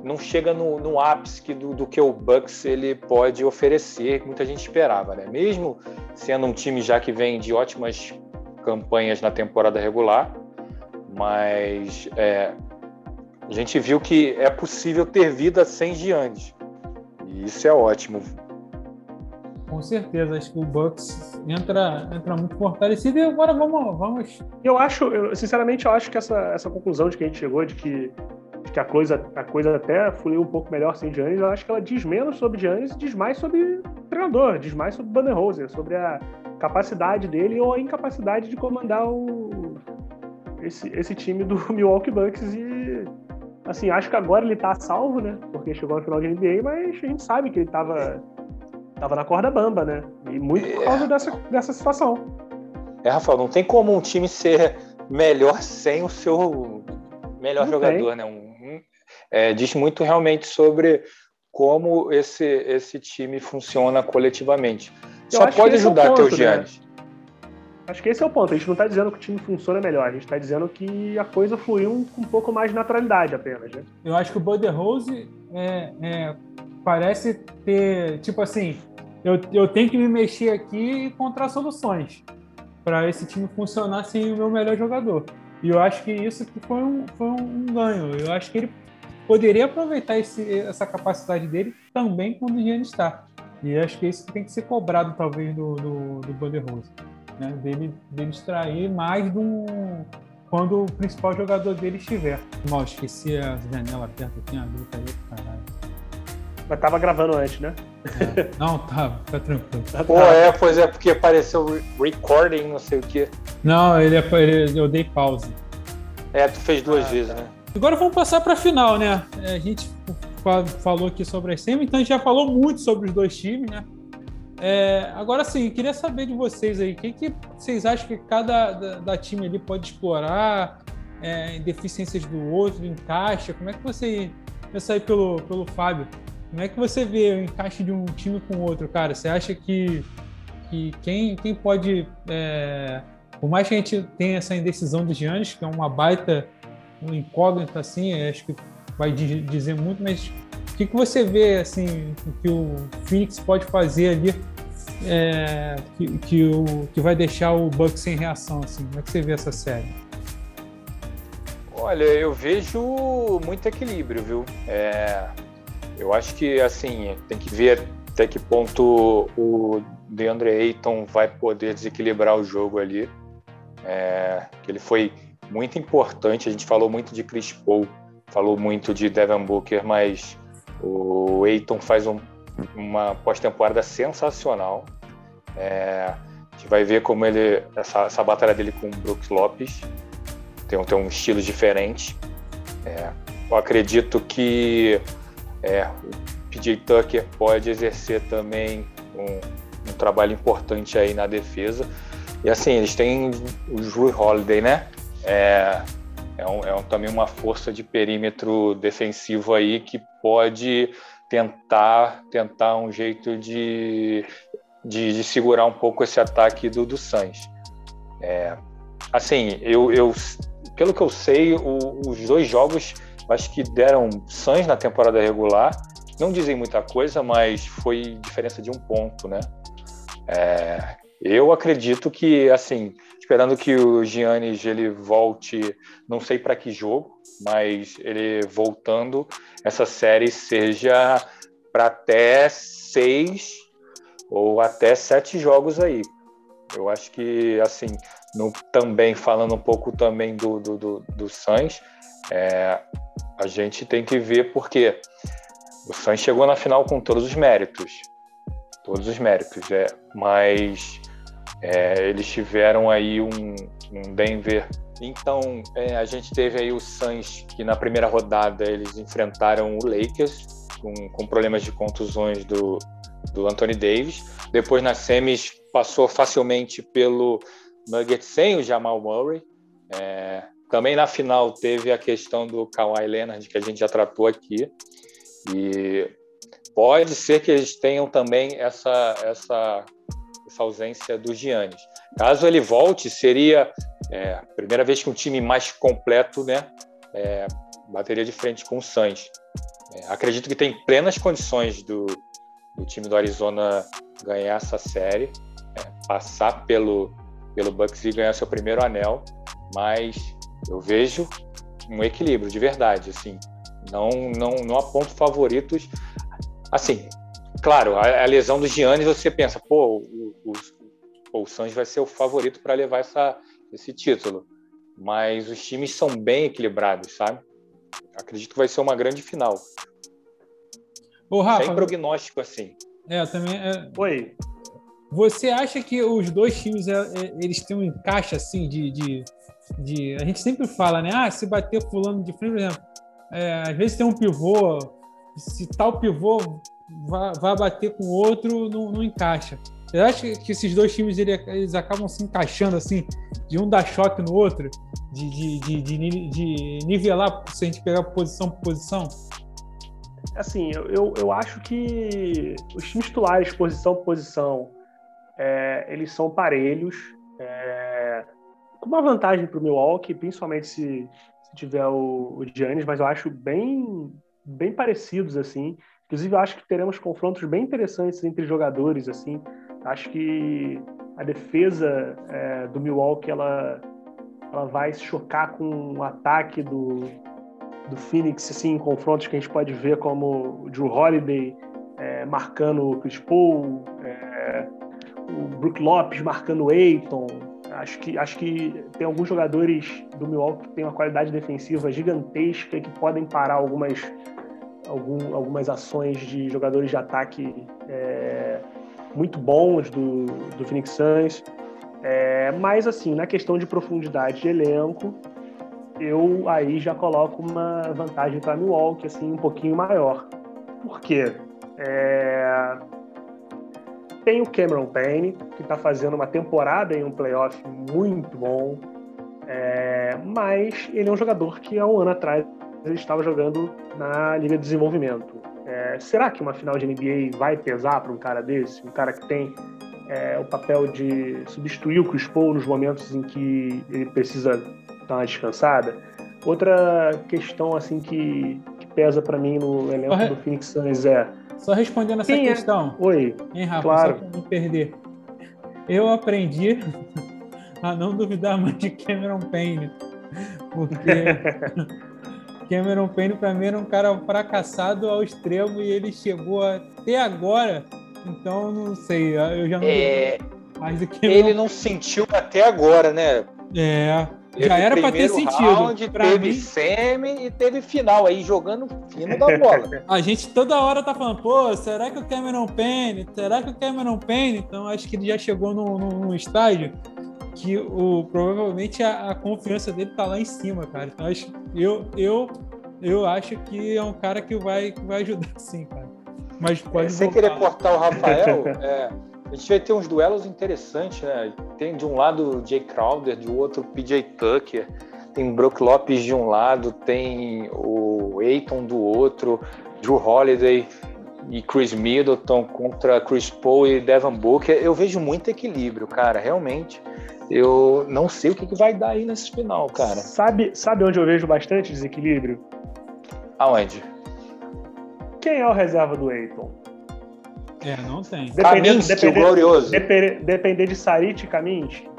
não chega no, no ápice que do, do, que o Bucks ele pode oferecer, que muita gente esperava, né? Mesmo sendo um time já que vem de ótimas campanhas na temporada regular, mas é, a gente viu que é possível ter vida sem Giannis. E isso é ótimo. Com certeza, acho que o Bucks entra, entra muito fortalecido e agora vamos, vamos. Eu acho, eu, sinceramente, eu acho que essa, essa conclusão de que a gente chegou de que, de que a, coisa, a coisa até fluiu um pouco melhor sem Giannis, eu acho que ela diz menos sobre Giannis e diz mais sobre o treinador, diz mais sobre Bannerhoser, sobre a capacidade dele ou a incapacidade de comandar o, esse, esse time do Milwaukee Bucks e assim, acho que agora ele tá salvo, né? Porque chegou no final de NBA, mas a gente sabe que ele tava tava na corda bamba, né? E muito por causa dessa, dessa situação. É, Rafael, não tem como um time ser melhor sem o seu melhor Não jogador, tem. né? Um- um- é, diz muito realmente sobre como esse, esse time funciona coletivamente. Eu Só pode é ajudar ponto, teus né? Acho que esse é o ponto. A gente não tá dizendo que o time funciona melhor, a gente tá dizendo que a coisa fluiu com um pouco mais de naturalidade apenas, né? Eu acho que o Rose é, é, parece ter, tipo assim, eu, eu tenho que me mexer aqui e encontrar soluções para esse time funcionar sem o meu melhor jogador. E eu acho que isso foi um, foi um ganho. Eu acho que ele poderia aproveitar esse, essa capacidade dele também quando o Giannis está. E acho que é isso tem que ser cobrado, talvez, do, do, do. Né? Dele, dele extrair mais de um, quando o principal jogador dele estiver. Mal, esqueci a janela aberta, tem a luta aí, caralho. Mas tava gravando antes, né? É. Não, tá, tá tranquilo. Pô, é, pois é, porque apareceu re- recording, não sei o quê. Não, ele, é- ele- eu dei pause. É, tu fez duas Ah, vezes, tá. né? Agora vamos passar para a final, né? É, A gente fa- falou aqui sobre as semi, então a gente já falou muito sobre os dois times, né? É, agora sim, queria saber de vocês aí, o que, que vocês acham que cada da, da time ali pode explorar, é, deficiências do outro, encaixa? Como é que você. Começa aí pelo, pelo Fábio. Como é que você vê o encaixe de um time com o outro, cara? Você acha que, que quem, quem pode. é, por mais que a gente tenha essa indecisão do Giannis, que é uma baita incógnita assim, acho que vai di- dizer muito, mas o que, que você vê assim que o Phoenix pode fazer ali é, que, que, o, que vai deixar o Bucks sem reação assim? Como é que você vê essa série? Olha, eu vejo muito equilíbrio, viu? É, eu acho que, assim, tem que ver até que ponto o DeAndre Ayton vai poder desequilibrar o jogo ali. É, ele foi muito importante, a gente falou muito de Chris Paul, falou muito de Devin Booker, mas o Ayton faz um- uma pós-temporada sensacional. É, a gente vai ver como ele, essa, essa batalha dele com o Brooks Lopes, tem, um- tem um estilo diferente. É, eu acredito que é, o PJ Tucker pode exercer também um, um trabalho importante aí na defesa. E assim, eles têm o Drew Holiday, né? É, é, um- é um- também uma força de perímetro defensivo aí que pode tentar, tentar um jeito de, de, de segurar um pouco esse ataque do, do Suns. É, assim, eu, eu, pelo que eu sei, o- os dois jogos acho que deram Suns na temporada regular. Não dizem muita coisa, mas foi diferença de um ponto, né? É, eu acredito que, assim, esperando que o Giannis ele volte, não sei para que jogo, mas ele voltando, essa série seja para até seis ou até sete jogos aí. Eu acho que, assim, no- também falando um pouco também do, do, do, do Suns, é, a gente tem que ver porque o Suns chegou na final com todos os méritos. Todos os méritos, é, mas é, eles tiveram aí um, um Denver. Então, é, a gente teve aí o Suns, que na primeira rodada eles enfrentaram o Lakers, com, com problemas de contusões do, do Anthony Davis. Depois, nas semis, passou facilmente pelo Nuggets sem o Jamal Murray. É, também na final teve a questão do Kawhi Leonard, que a gente já tratou aqui. E pode ser que eles tenham também essa, essa, essa ausência do Giannis. Caso ele volte, seria é, a primeira vez que um time mais completo né, é, bateria de frente com o Suns. É, acredito que tem plenas condições do, do time do Arizona ganhar essa série, é, passar pelo, pelo Bucks e ganhar seu primeiro anel, mas eu vejo um equilíbrio de verdade, assim, não não não aponto favoritos, assim, claro, a, a lesão do Giannis você pensa, pô, o, o, o Suns vai ser o favorito para levar essa, esse título, mas os times são bem equilibrados, sabe? Acredito que vai ser uma grande final, Ô, Rafa, sem prognóstico assim. é, também, é, Oi. Você acha que os dois times é, é, eles têm um encaixe assim de, de, de- A gente sempre fala, né? Ah, se bater fulano de frente, por exemplo, é, às vezes tem um pivô, se tal pivô vai, vai bater com o outro, não, não encaixa. Você acha que esses dois times eles acabam se encaixando assim, de um dar choque no outro, de, de, de, de, nivelar se a gente pegar posição por posição? Assim, eu, eu acho que os times titulares, posição por posição, é, eles são parelhos, é, com uma vantagem para o Milwaukee, principalmente se, se tiver o, o Giannis, mas eu acho bem, bem parecidos, assim. Inclusive, eu acho que teremos confrontos bem interessantes entre jogadores, assim. Acho que a defesa é, do Milwaukee, ela, ela vai se chocar com o ataque do, do Phoenix, assim, em confrontos que a gente pode ver como o Drew Holiday é, marcando o Chris Paul, é, o Brook Lopes marcando o Aiton. Acho que, acho que tem alguns jogadores do Milwaukee que têm uma qualidade defensiva gigantesca que podem parar algumas, algum, algumas ações de jogadores de ataque é, muito bons do, do Phoenix Suns. É, mas, assim, na questão de profundidade de elenco, eu aí já coloco uma vantagem para Milwaukee, assim, um pouquinho maior. Por quê? É, tem o Cameron Payne, que está fazendo uma temporada em um playoff muito bom, é, mas ele é um jogador que há um ano atrás ele estava jogando na Liga de Desenvolvimento. É, será que uma final de NBA vai pesar para um cara desse? Um cara que tem é, o papel de substituir o Chris Paul nos momentos em que ele precisa dar uma descansada? Outra questão assim que, que pesa para mim no elenco do Phoenix Suns é só respondendo essa Quem é? questão. É? Oi. Hein, Rafa? Claro. Só não perder. Eu aprendi a não duvidar mais de Cameron Payne. Porque Cameron Payne, para mim, era um cara fracassado ao extremo e ele chegou até agora. Então, não sei. Eu já não. É... Mais do que ele não sentiu até agora, né? É. Já era para ter sentido. Round, teve mim... semi e teve final aí, jogando fino da bola. A gente toda hora tá falando, pô, será que o Cameron Payne? Será que o Cameron Payne? Então acho que ele já chegou num, num estágio que o, provavelmente a, a, confiança dele tá lá em cima, cara. Então acho, eu, eu, eu acho que é um cara que vai, que vai ajudar sim, cara. Mas pode é, Sem querer cortar o Rafael, é, a gente vai ter uns duelos interessantes, né? Tem de um lado o Jay Crowder, de outro o PJ Tucker, tem Brook Lopes de um lado, tem o Aiton do outro, Drew Holiday e Chris Middleton contra Chris Paul e Devin Booker. Eu vejo muito equilíbrio, cara, realmente. Eu não sei o que, que vai dar aí nesse final, cara. Sabe, sabe onde eu vejo bastante desequilíbrio? Aonde? Quem é o reserva do Aiton? É, não tem. Dependendo, depender, glorioso. Depender, depender de Sarit e Kaminsky.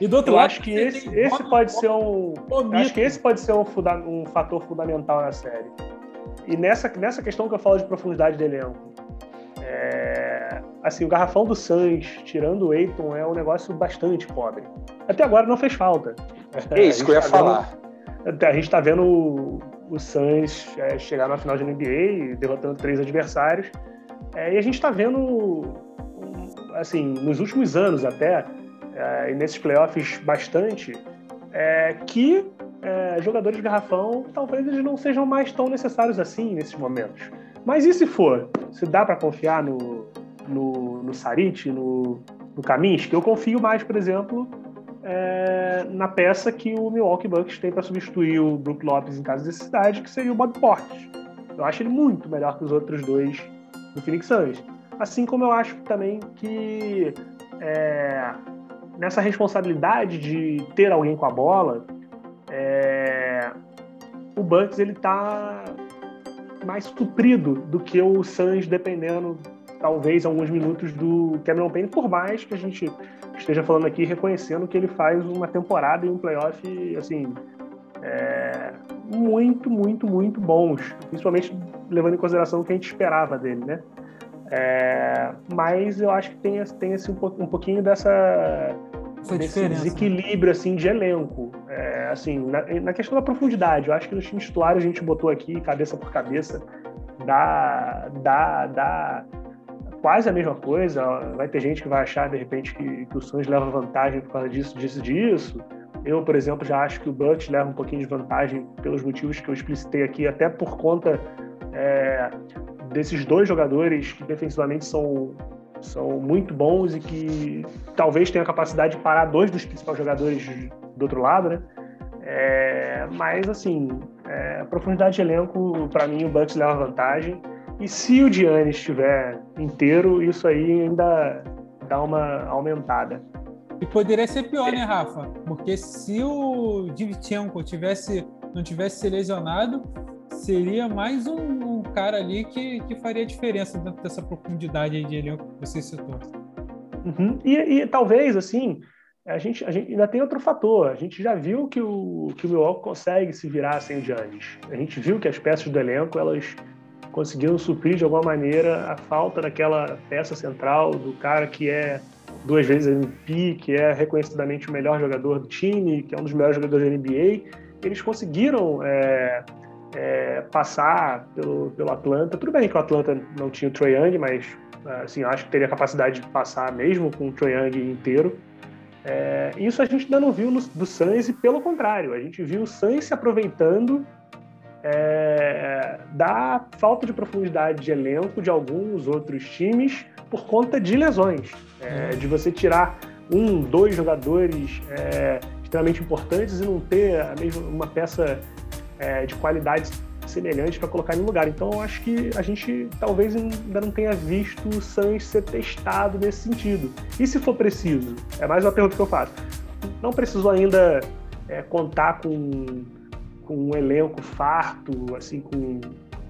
E do outro eu lado, acho que esse, esse pode ser um. Acho que esse pode ser um, um fator fundamental na série. E nessa, nessa questão que eu falo de profundidade de elenco. É, assim, o garrafão do Suns, tirando o Eiton, é um negócio bastante pobre. Até agora não fez falta. É isso que eu ia tá falar. Vendo, a gente está vendo o, o Suns é, chegar na final de NBA, derrotando três adversários. É, e a gente está vendo, assim, nos últimos anos até, é, e nesses playoffs bastante, é, que é, jogadores de garrafão talvez eles não sejam mais tão necessários assim nesses momentos. Mas e se for? Se dá para confiar no, no, no Sarit, no, no Kaminsky? Eu confio mais, por exemplo, é, na peça que o Milwaukee Bucks tem para substituir o Brook Lopes em caso de necessidade, que seria o Bob Portes. Eu acho ele muito melhor que os outros dois do Phoenix Suns. Assim como eu acho também que é, nessa responsabilidade de ter alguém com a bola, é, o Bucks ele tá mais suprido do que o Suns, dependendo talvez alguns minutos do Cameron Payne, por mais que a gente esteja falando aqui reconhecendo que ele faz uma temporada e um playoff assim é, muito, muito, muito bons, principalmente levando em consideração o que a gente esperava dele, né? É, mas eu acho que tem, tem esse, um, pouquinho dessa desse desequilíbrio assim de elenco, é, assim na, na, questão da profundidade. Eu acho que nos times titulares a gente botou aqui cabeça por cabeça, dá, dá, dá quase a mesma coisa. Vai ter gente que vai achar de repente que, que o Suns leva vantagem por causa disso, disso, disso. Eu, por exemplo, já acho que o Bucks leva um pouquinho de vantagem pelos motivos que eu explicitei aqui, até por conta é, desses dois jogadores que defensivamente são, são muito bons e que talvez tenham a capacidade de parar dois dos principais jogadores do outro lado, né? É, mas, assim, é, profundidade de elenco, para mim, o Bucks leva vantagem. E se o Giannis estiver inteiro, isso aí ainda dá uma aumentada. E poderia ser pior, né, Rafa? Porque se o Divchenko tivesse, não tivesse se lesionado, seria mais um, um, cara ali que, que faria diferença dentro dessa profundidade de elenco que você citou. Uhum. E, e, talvez, assim, a gente, a gente ainda tem outro fator. A gente já viu que o, que o Milwaukee consegue se virar sem o Giannis. A gente viu que as peças do elenco, elas conseguiram suprir de alguma maneira a falta daquela peça central, do cara que é duas vezes MVP, que é reconhecidamente o melhor jogador do time, que é um dos melhores jogadores da NBA. Eles conseguiram é, é, passar pelo, pelo Atlanta. Tudo bem que o Atlanta não tinha o Trae Young, mas assim, acho que teria capacidade de passar mesmo com o Trae Young inteiro. É, isso a gente ainda não viu no, do Suns e pelo contrário, a gente viu o Suns se aproveitando é, da falta de profundidade de elenco de alguns outros times por conta de lesões, é, de você tirar um, dois jogadores é, extremamente importantes e não ter a mesma, uma peça é, de qualidade semelhante para colocar em lugar. Então, eu acho que a gente talvez ainda não tenha visto o Suns ser testado nesse sentido. E se for preciso? É mais uma pergunta que eu faço. Não precisou ainda é, contar com, com um elenco farto, assim, com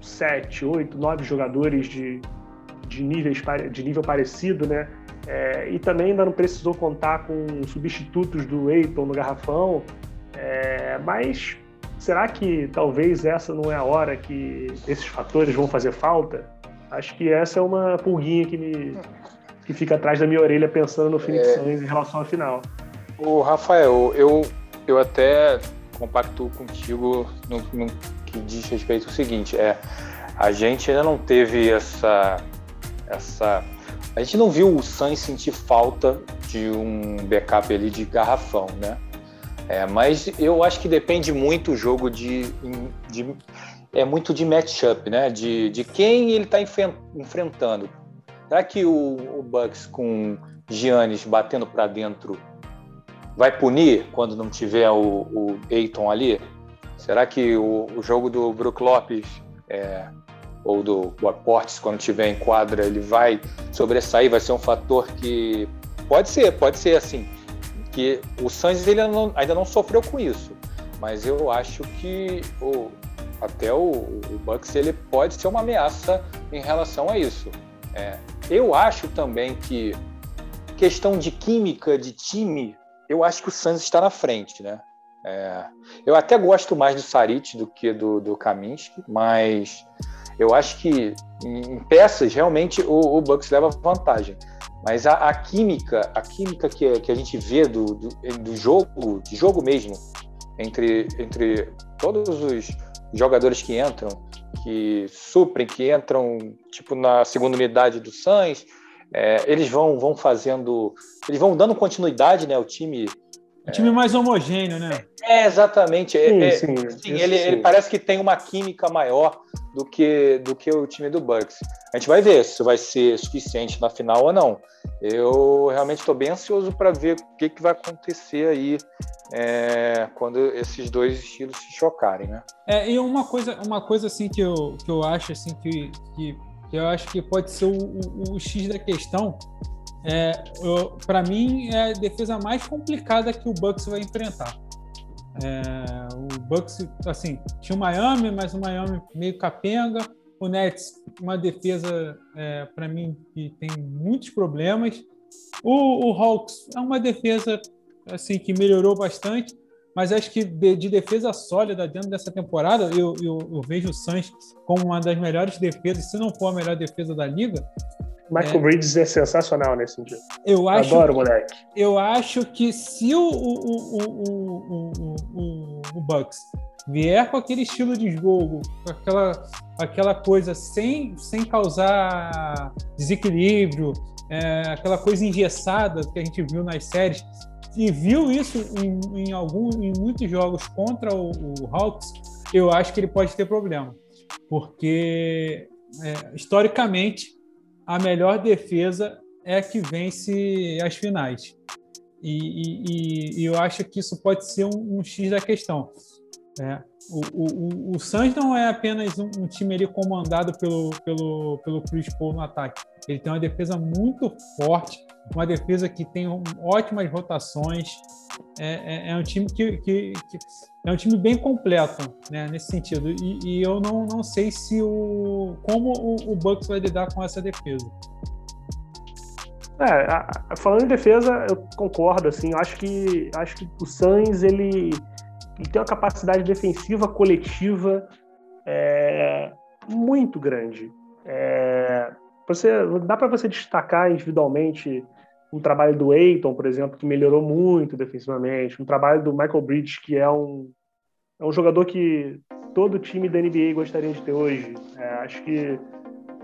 sete, oito, nove jogadores de, de, níveis, de nível parecido, né? É, e também ainda não precisou contar com substitutos do Eiton no garrafão, é, mas será que talvez essa não é a hora que esses fatores vão fazer falta? Acho que essa é uma pulguinha que me que fica atrás da minha orelha pensando no Phoenix é... Suns em relação ao final. O Rafael, eu eu até compacto contigo no, no que diz respeito ao seguinte, é a gente ainda não teve essa essa a gente não viu o Suns sentir falta de um backup ali de garrafão, né? É, mas eu acho que depende muito o jogo de, de é muito de matchup, né? De, de quem ele está enfrentando. Será que o, o Bucks com Giannis batendo para dentro vai punir quando não tiver o, o Aiton ali? Será que o, o jogo do Brook Lopes é, ou do Portes, quando tiver em quadra, ele vai sobressair? Vai ser um fator que pode ser, pode ser assim que o Sainz ele não, ainda não sofreu com isso, mas eu acho que o, até o, o Bucks ele pode ser uma ameaça em relação a isso. É, eu acho também que questão de química de time, eu acho que o Suns está na frente, né? É, eu até gosto mais do Sarit do que do, do Kaminsky, mas eu acho que em peças realmente o, o Bucks leva vantagem. Mas a, a química, a química que, que a gente vê do, do, do, jogo, de jogo mesmo, entre, entre todos os jogadores que entram, que suprem, que entram tipo na segunda unidade do Suns, é, eles vão, vão fazendo, eles vão dando continuidade, né? O time um time mais homogêneo, né? É, exatamente. Sim, é, sim, sim, ele, sim. ele parece que tem uma química maior do que, do que o time do Bucks. A gente vai ver se isso vai ser suficiente na final ou não. Eu realmente estou bem ansioso para ver o que, que vai acontecer aí é, quando esses dois estilos se chocarem, né? É, e uma coisa, uma coisa assim que eu, que eu acho assim que, que, que eu acho que pode ser o, o, o X da questão é, para mim é a defesa mais complicada que o Bucks vai enfrentar. É, o Bucks, assim, tinha o Miami, mas o Miami meio capenga. O Nets, uma defesa, é, para mim, que tem muitos problemas. O, o, Hawks é uma defesa assim que melhorou bastante, mas acho que de, de defesa sólida dentro dessa temporada, eu, eu, eu, vejo o Suns como uma das melhores defesas, se não for a melhor defesa da liga. Michael é. Bridges é sensacional nesse sentido. Eu acho, Adoro, moleque. Eu acho que se o, o, o, o, o, Bucks vier com aquele estilo de jogo, com aquela, aquela coisa sem, sem causar desequilíbrio, é, aquela coisa engessada que a gente viu nas séries, e viu isso em, em, algum, em muitos jogos contra o, o Hawks, eu acho que ele pode ter problema. Porque é, historicamente, a melhor defesa é a que vence as finais. E, e, e eu acho que isso pode ser um, um X da questão. É, o, o, o Suns não é apenas um, um, time ali comandado pelo, pelo, pelo Chris Paul no ataque. Ele tem uma defesa muito forte, uma defesa que tem ótimas rotações. É, é, é um time que, que, que, é um time bem completo né, nesse sentido. E, e, eu não, não sei se o como o, o Bucks vai lidar com essa defesa. É, falando em defesa, eu concordo. Assim, eu acho que acho que o Suns ele ele tem uma capacidade defensiva coletiva é, muito grande. É, você, dá para você destacar individualmente um trabalho do Eiton, por exemplo, que melhorou muito defensivamente, um trabalho do Michael Bridge, que é um, é um jogador que todo time da NBA gostaria de ter hoje. É, acho que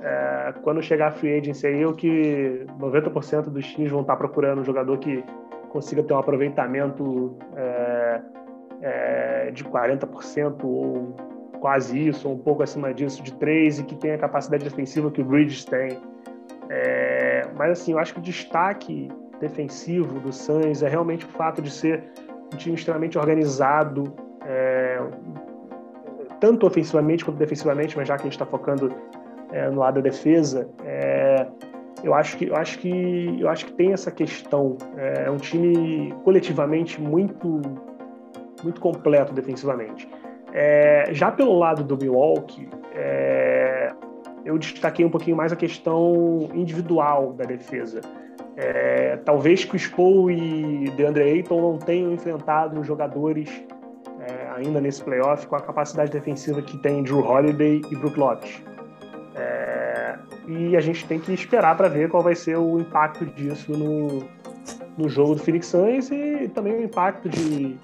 é, quando chegar a free agency aí, o que 90% dos times vão estar procurando um jogador que consiga ter um aproveitamento é, é, de 40% ou quase isso, ou um pouco acima disso, de 3 e que tem a capacidade defensiva que o Bridges tem. É, mas assim, eu acho que o destaque defensivo do Suns é realmente o fato de ser um time extremamente organizado, é, tanto ofensivamente quanto defensivamente, mas já que a gente está focando é, no lado da defesa, é, eu acho que eu acho que eu acho que tem essa questão. É, é um time coletivamente muito muito completo defensivamente. É, já pelo lado do Milwaukee, é, eu destaquei um pouquinho mais a questão individual da defesa. É, talvez Chris Paul e DeAndre Ayton não tenham enfrentado jogadores é, ainda nesse playoff com a capacidade defensiva que tem Drew Holiday e Brook Lopes. É, e a gente tem que esperar para ver qual vai ser o impacto disso no, no jogo do Phoenix Suns e também o impacto de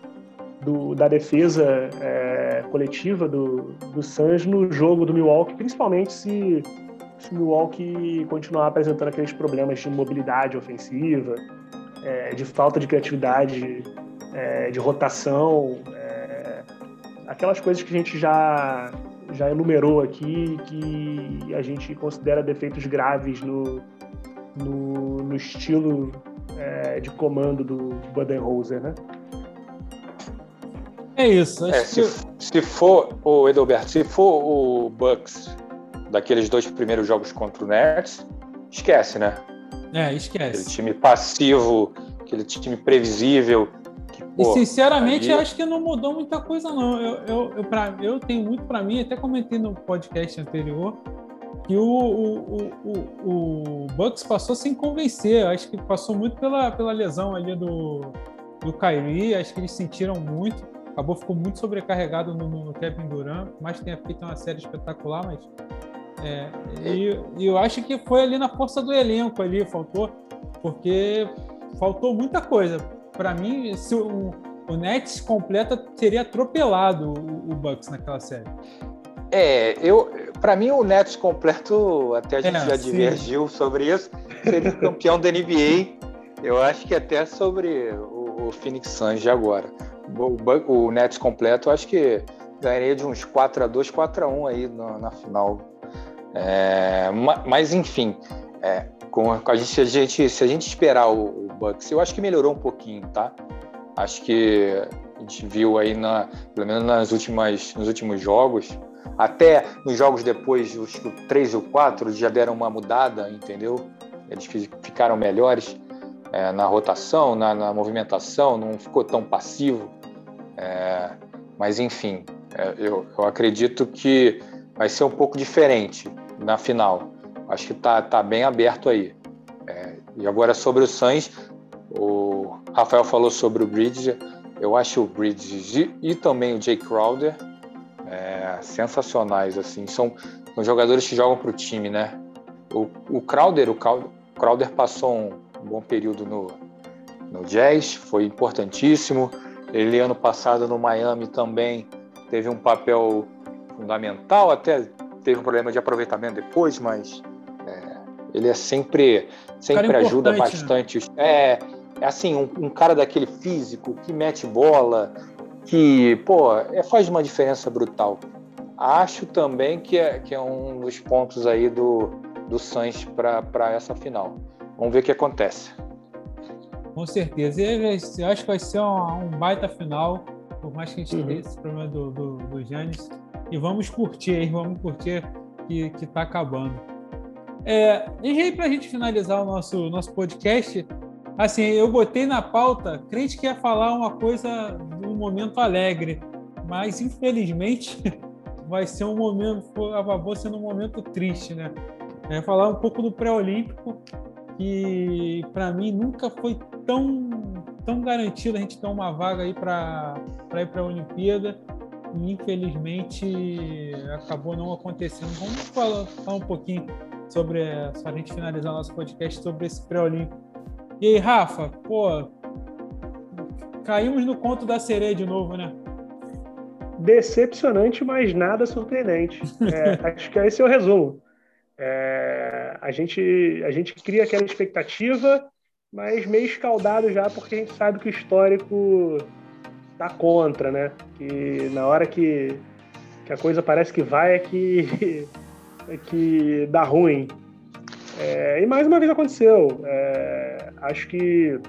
do, da defesa é, coletiva do, do Suns no jogo do Milwaukee, principalmente se, se o Milwaukee continuar apresentando aqueles problemas de mobilidade ofensiva, é, de falta de criatividade, é, de rotação, é, aquelas coisas que a gente já, já enumerou aqui, que a gente considera defeitos graves no, no, no estilo é, de comando do Budenholzer, né? É isso. É, se, que... se for o Edelberto, se for o Bucks daqueles dois primeiros jogos contra o Nets, esquece, né? É, esquece. Aquele time passivo, aquele time previsível. Que, pô, e sinceramente, ali... acho que não mudou muita coisa, não. Eu, eu, eu, pra, eu tenho muito para mim, até comentei no podcast anterior, que o, o, o, o, Bucks passou sem convencer. Acho que passou muito pela, pela lesão ali do, do Kyrie. Acho que eles sentiram muito acabou ficou muito sobrecarregado no, no Kevin Durant, mas tenha feito uma série espetacular, mas é, e, e, eu acho que foi ali na força do elenco ali, faltou, porque faltou muita coisa. Para mim, se o, o Nets completa teria atropelado o, o Bucks naquela série. É, eu, para mim o Nets completo, até a gente é, já sim. divergiu sobre isso, seria campeão da NBA. Eu acho que até sobre o, o Phoenix Suns de agora o, Nets completo, eu acho que ganharia de uns 4 a 2 4 a 1 aí na, na final. É, mas, enfim, é, com a, gente, a gente, se a gente esperar o, o, Bucks, eu acho que melhorou um pouquinho, tá? Acho que a gente viu aí, na, pelo menos nas últimas, nos últimos jogos, até nos jogos depois, os 3 ou 4, já deram uma mudada, entendeu? Eles ficaram melhores é, na rotação, na, na, movimentação, não ficou tão passivo. É, mas, enfim, é, eu, eu, acredito que vai ser um pouco diferente na final. Acho que está tá bem aberto aí. É, e agora sobre o Suns, o Rafael falou sobre o Bridges. Eu acho o Bridges e, também o Jay Crowder é, sensacionais. assim são, são jogadores que jogam para o time, né? O, o Crowder, o Crowder passou um bom período no, no Jazz, foi importantíssimo. Ele, ano passado, no Miami também teve um papel fundamental, até teve um problema de aproveitamento depois, mas é, ele é sempre, sempre ajuda né? bastante. Né? É, é assim, um, um, cara daquele físico que mete bola, que, pô, é, faz uma diferença brutal. acho também que é, que é um dos pontos aí do, do Sainz para essa final. Vamos ver o que acontece. Com certeza. E eu acho que vai ser um, um baita final, por mais que a gente uhum. tenha esse problema do, do, do Giannis. E vamos curtir aí, vamos curtir que, que tá acabando. É, e aí, para a gente finalizar o nosso, nosso podcast, assim, eu botei na pauta, crente que ia falar uma coisa de um momento alegre, mas infelizmente vai ser um momento, acabou sendo um momento triste, né? É falar um pouco do pré-olímpico, que para mim nunca foi tão, tão garantido a gente ter uma vaga aí para ir para a Olimpíada e infelizmente acabou não acontecendo. Vamos falar, falar um pouquinho sobre, só a gente finalizar nosso podcast sobre esse pré-olímpico. E aí, Rafa, pô, caímos no conto da sereia de novo, né? Decepcionante, mas nada surpreendente. É, acho que esse é o resumo. É, a, gente, a gente cria aquela expectativa, mas meio escaldado já, porque a gente sabe que o histórico tá contra, né? Que na hora que, que a coisa parece que vai é que, é que dá ruim. É, e mais uma vez aconteceu. É, acho que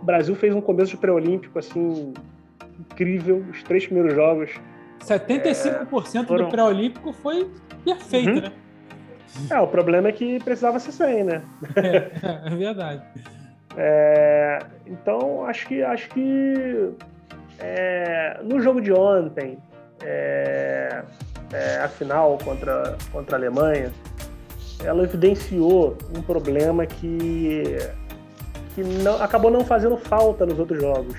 o Brasil fez um começo de pré-olímpico assim incrível. Os três primeiros jogos. 75% é, foram... do pré-olímpico foi perfeito, uhum. né? É, o problema é que precisava ser 100, né? É, é verdade. É, então, acho que, acho que é, no jogo de ontem, é, é, a final contra, contra a Alemanha, ela evidenciou um problema que, que não, acabou não fazendo falta nos outros jogos.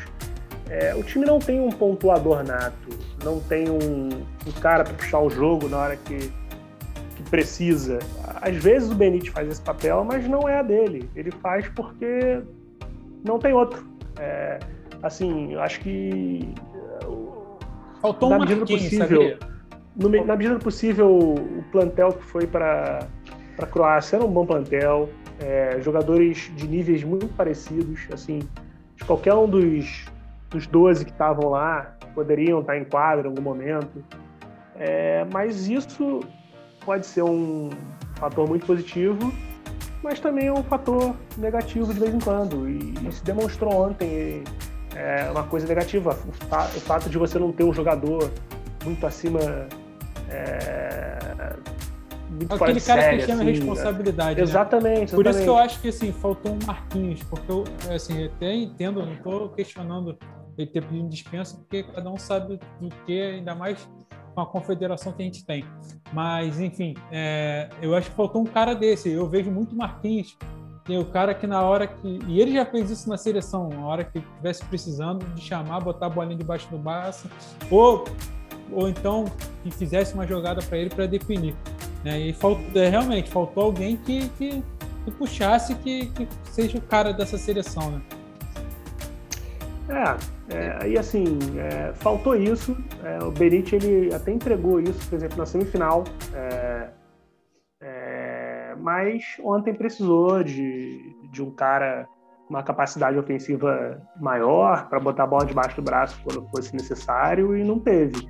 É, o time não tem um pontuador nato, não tem um, um cara para puxar o jogo na hora que, precisa. Às vezes o Benítez faz esse papel, mas não é a dele. Ele faz porque não tem outro. É, assim, acho que faltou na medida possível, no, na medida do possível, o plantel que foi para a Croácia era um bom plantel, é, jogadores de níveis muito parecidos, assim, de qualquer um dos, dos 12 que estavam lá poderiam estar em quadro em algum momento. É, mas isso pode ser um fator muito positivo, mas também é um fator negativo de vez em quando. E, e se demonstrou ontem é uma coisa negativa. O, fa o, fato de você não ter um jogador muito acima. É, muito Aquele cara série, que chama assim, responsabilidade. Né? Exatamente, Por isso que eu acho que assim, faltou um Marquinhos, porque eu assim, até entendo, não estou questionando ele ter pedido dispensa, porque cada um sabe do que, ainda mais com a confederação que a gente tem. Mas, enfim, é, eu acho que faltou um cara desse. Eu vejo muito Marquinhos, tem o cara que na hora que. E ele já fez isso na seleção, na hora que estivesse precisando de chamar, botar a bolinha debaixo do braço, ou, ou então que fizesse uma jogada para ele para definir. Né? E faltou, é, realmente faltou alguém que, que, que puxasse que, que seja o cara dessa seleção. Né? É, é, e assim, é, faltou isso. É, o Benite ele até entregou isso, por exemplo, na semifinal. É, é, mas ontem precisou de, de um cara com uma capacidade ofensiva maior para botar a bola debaixo do braço quando fosse necessário e não teve.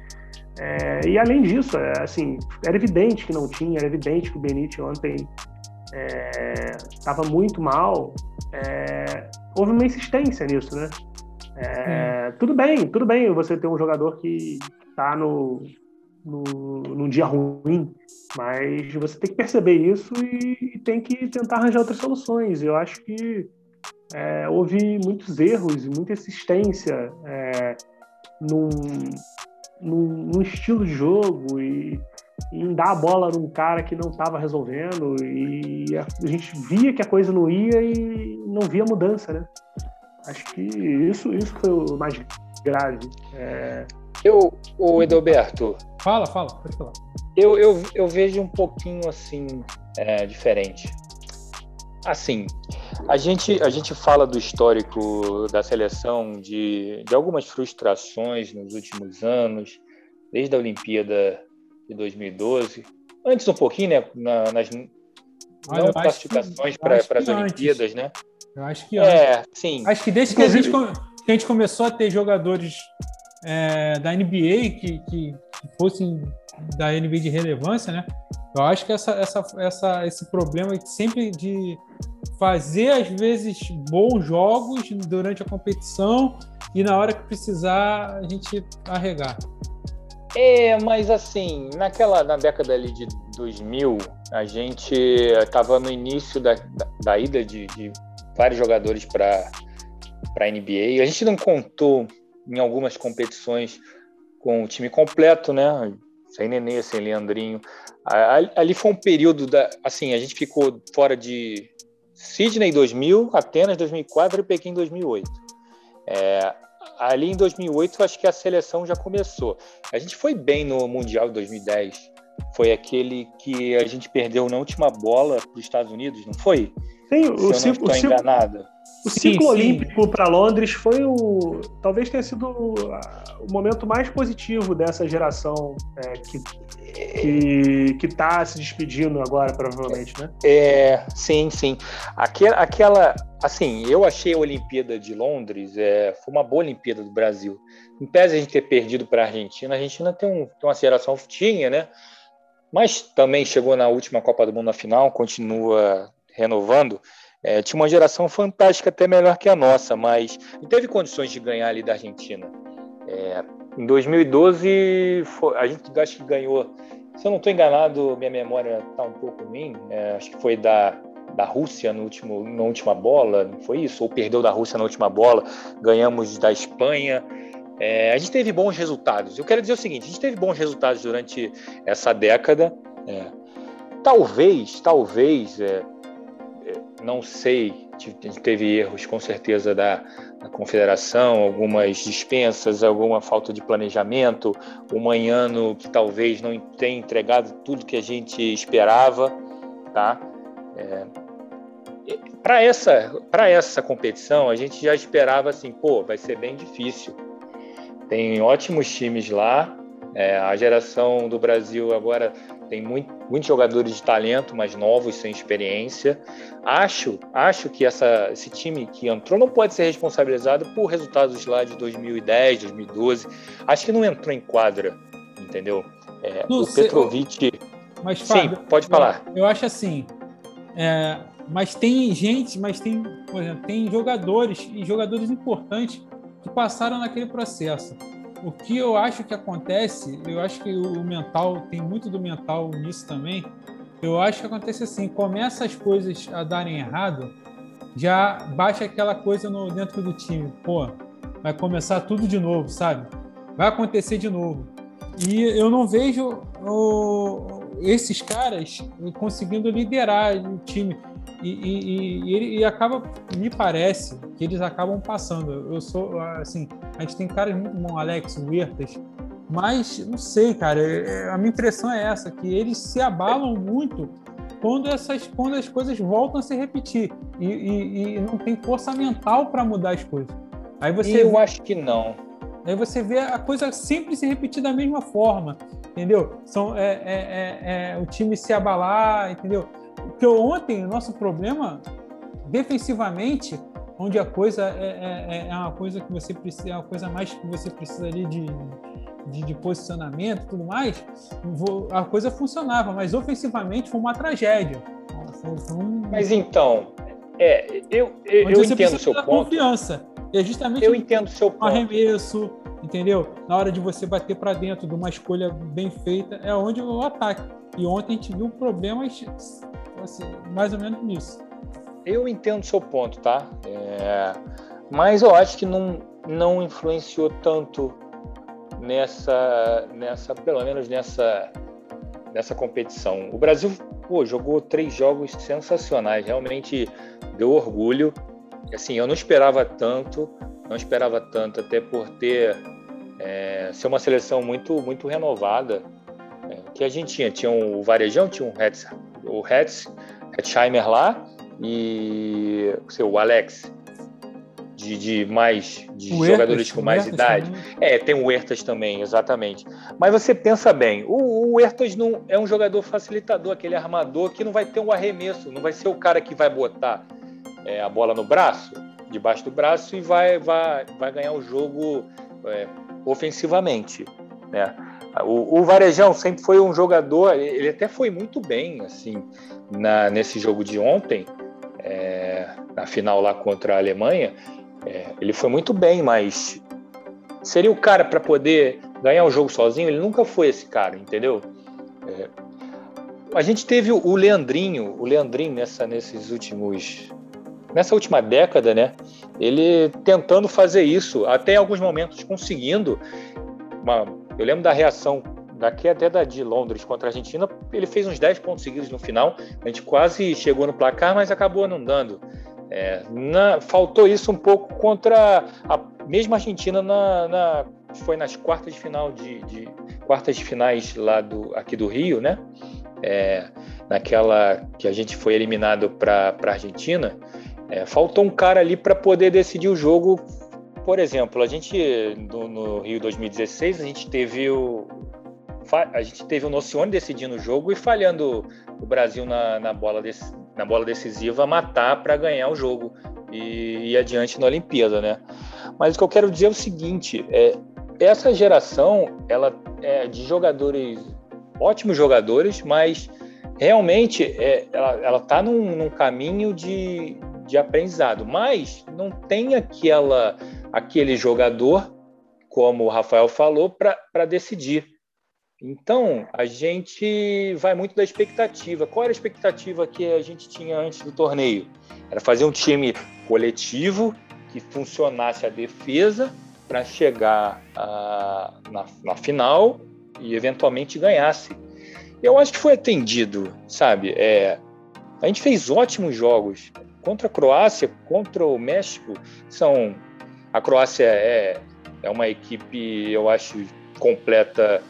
É, e além disso, assim, era evidente que não tinha, era evidente que o Benite ontem estava muito mal. houve uma insistência nisso, né? É, tudo bem, tudo bem você ter um jogador que está no, no, num dia ruim, mas você tem que perceber isso e, e tem que tentar arranjar outras soluções. Eu acho que é, houve muitos erros e muita insistência é, num, num, num, estilo de jogo e, em dar a bola num cara que não estava resolvendo e a, a gente via que a coisa não ia e não via mudança, né? Acho que isso, isso foi o mais grave. É... Eu, o Edelberto. Fala, fala, pode falar. Eu, eu, eu vejo um pouquinho assim, é, diferente. Assim, a gente, a gente fala do histórico da seleção, de, de algumas frustrações nos últimos anos, desde a Olimpíada de 2012. Antes um pouquinho, né? Na, nas não classificações para as Olimpíadas, né? Eu acho que é, sim. Acho que desde que a, gente, que a gente começou a ter jogadores é, da NBA que, que que fossem da NBA de relevância, né? Eu acho que essa, essa, essa, esse problema sempre de fazer, às vezes, bons jogos durante a competição e na hora que precisar a gente arregar. É, mas assim, naquela na década ali de 2000, a gente estava no início da, da, da ida de, de, vários jogadores para a NBA. A gente não contou em algumas competições com o time completo, né? Sem Nenê, sem Leandrinho. Ali foi um período da. Assim, a gente ficou fora de Sydney 2000, Atenas 2004 e Pequim 2008. É, ali em 2008, acho que a seleção já começou. A gente foi bem no Mundial de 2010. Foi aquele que a gente perdeu na última bola para os Estados Unidos, não foi? Sim, Se o, ciclo, o, ciclo, o ciclo olímpico para Londres foi o. Talvez tenha sido o, o momento mais positivo dessa geração é, que que, que tá se despedindo agora, provavelmente, né? É, sim, sim. Aquela, aquela assim, eu achei a Olimpíada de Londres é, foi uma boa Olimpíada do Brasil. Em pese a gente ter perdido para a Argentina, a Argentina tem, um, tem uma geração tinha, né? Mas também chegou na última Copa do Mundo na final, continua renovando. É, tinha uma geração fantástica, até melhor que a nossa, mas não teve condições de ganhar ali da Argentina. É, em 2012, foi, a gente acho que ganhou, se eu não estou enganado, minha memória está um pouco ruim, é, acho que foi da, da Rússia no último, na última bola, não foi isso? Ou perdeu da Rússia na última bola, ganhamos da Espanha. É, a gente teve bons resultados. Eu quero dizer o seguinte: a gente teve bons resultados durante essa década. É, talvez, talvez, é, é não sei, a gente teve erros com certeza da, da confederação, algumas dispensas, alguma falta de planejamento, um manhano que talvez não tenha entregado tudo que a gente esperava, tá? É, para essa para essa competição a gente já esperava assim, pô, vai ser bem difícil. Tem ótimos times lá, é, a geração do Brasil agora tem muito, muitos jogadores de talento, mas novos, sem experiência. Acho, acho que essa, esse time que entrou não pode ser responsabilizado por resultados lá de 2010, 2012. Acho que não entrou em quadra, entendeu? É, o sei, Petrovic. Mas, Fábio, Sim, pode falar. Eu, eu acho assim. É, mas tem gente, mas tem, por exemplo, tem jogadores e jogadores importantes que passaram naquele processo. O que eu acho que acontece, eu acho que o mental, tem muito do mental nisso também. Eu acho que acontece assim: começa as coisas a darem errado, já baixa aquela coisa no, dentro do time. Pô, vai começar tudo de novo, sabe? Vai acontecer de novo. E eu não vejo o, esses caras conseguindo liderar o time. E, e, e, e, acaba, me parece, que eles acabam passando. Eu sou, assim, a gente tem caras muito bons, Alex, Huertas, mas não sei, cara, é, é, a minha impressão é essa, que eles se abalam muito quando, essas, quando as coisas voltam a se repetir e, e não tem força mental para mudar as coisas. Aí você eu vê, acho que não. Aí você vê a coisa sempre se repetir da mesma forma, entendeu? São, é, é, é, é o time se abalar, entendeu? Porque ontem o nosso problema, defensivamente, onde a coisa é, é, é, é, uma coisa que você precisa, é uma coisa mais que você precisa ali de, de, de posicionamento e tudo mais, a coisa funcionava, mas ofensivamente foi uma tragédia. Foi um... Mas então, é, eu, eu, eu entendo o seu ponto. confiança. É justamente eu entendo o seu ponto. arremesso, entendeu? Na hora de você bater para dentro de uma escolha bem feita, é onde o ataque. E ontem a gente viu problemas assim, mais ou menos nisso. Eu entendo o seu ponto, tá? É... Mas eu acho que não, não influenciou tanto nessa, nessa, pelo menos nessa, nessa competição. O Brasil pô, jogou três jogos sensacionais, realmente deu orgulho. Assim, eu não esperava tanto, não esperava tanto, até por ter é, ser uma seleção muito muito renovada é, que a gente tinha. Tinha o Varejão, tinha o Hetz, o Hetz, Hetzheimer lá e o Alex de, de mais de o jogadores Ertas, com mais idade. Também. É, tem o Ertas também, exatamente. Mas você pensa bem, o, o Ertas não é um jogador facilitador, aquele armador que não vai ter um arremesso, não vai ser o cara que vai botar é, a bola no braço, debaixo do braço e vai vai, vai ganhar o jogo é, ofensivamente, né? O, o, Varejão sempre foi um jogador, ele até foi muito bem assim na, nesse jogo de ontem, é, na final lá contra a Alemanha. É, ele foi muito bem, mas seria o cara para poder ganhar o jogo sozinho? Ele nunca foi esse cara, entendeu? É, a gente teve o Leandrinho, o Leandrinho nessa, nesses últimos nessa última década, né? Ele tentando fazer isso, até em alguns momentos conseguindo. Uma, eu lembro da reação daqui até da de Londres contra a Argentina, ele fez uns 10 pontos seguidos no final. A gente quase chegou no placar, mas acabou não dando. É, na, faltou isso um pouco contra a mesma Argentina na, na foi nas quartas de final de, de, quartas de finais lá do aqui do Rio, né? É, naquela que a gente foi eliminado para a Argentina, é, faltou um cara ali para poder decidir o jogo. Por exemplo, a gente no, no, Rio 2016 a gente teve o a gente teve o Nocione decidindo o jogo e falhando o Brasil na, na bola, dec, na bola decisiva matar para ganhar o jogo e ir adiante na Olimpíada, né? Mas o que eu quero dizer é o seguinte: é, essa geração ela é de jogadores ótimos jogadores, mas realmente é, ela está num, num, caminho de, de aprendizado, mas não tem aquela, aquele jogador, como o Rafael falou, para decidir. Então, a gente vai muito da expectativa. Qual era a expectativa que a gente tinha antes do torneio? Era fazer um time coletivo que funcionasse a defesa para chegar a, na, na final e eventualmente ganhasse. Eu acho que foi atendido, sabe? É, a gente fez ótimos jogos contra a Croácia, contra o México. São a Croácia é, é uma equipe, eu acho, completa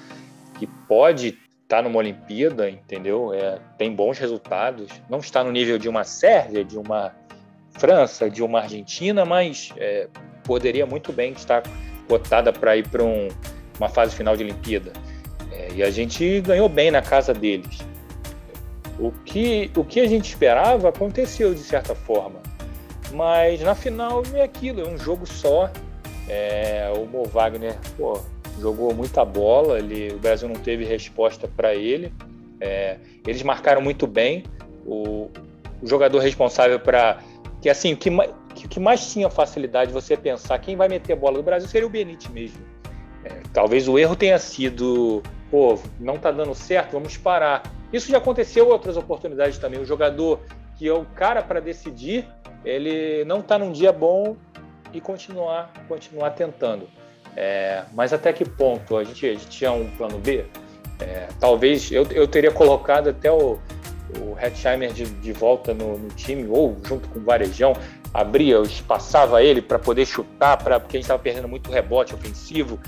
que pode estar tá numa Olimpíada, entendeu? É, tem bons resultados. Não está no nível de uma Sérvia, de uma França, de uma Argentina, mas é, poderia muito bem estar cotada para ir para um, uma fase final de Olimpíada. É, e a gente ganhou bem na casa deles. O que, o que a gente esperava aconteceu de certa forma. Mas na final é aquilo, é um jogo só. É, o Mo Wagner pô, jogou muita bola, ele, o Brasil não teve resposta para ele. É, eles marcaram muito bem. O, o jogador responsável para. Que assim, o que, que, mais tinha facilidade você pensar quem vai meter a bola do Brasil seria o Benite mesmo. É, talvez o erro tenha sido pô, não tá dando certo, vamos parar. Isso já aconteceu em outras oportunidades também. O jogador que é o cara para decidir, ele não tá num dia bom e continuar, continuar tentando. É, mas até que ponto a gente, a gente tinha um plano B? É, talvez eu, eu teria colocado até o, o Hetzheimer de, de volta no, no, time, ou junto com o Varejão, abria, espaçava ele para poder chutar, pra, porque a gente estava perdendo muito rebote ofensivo,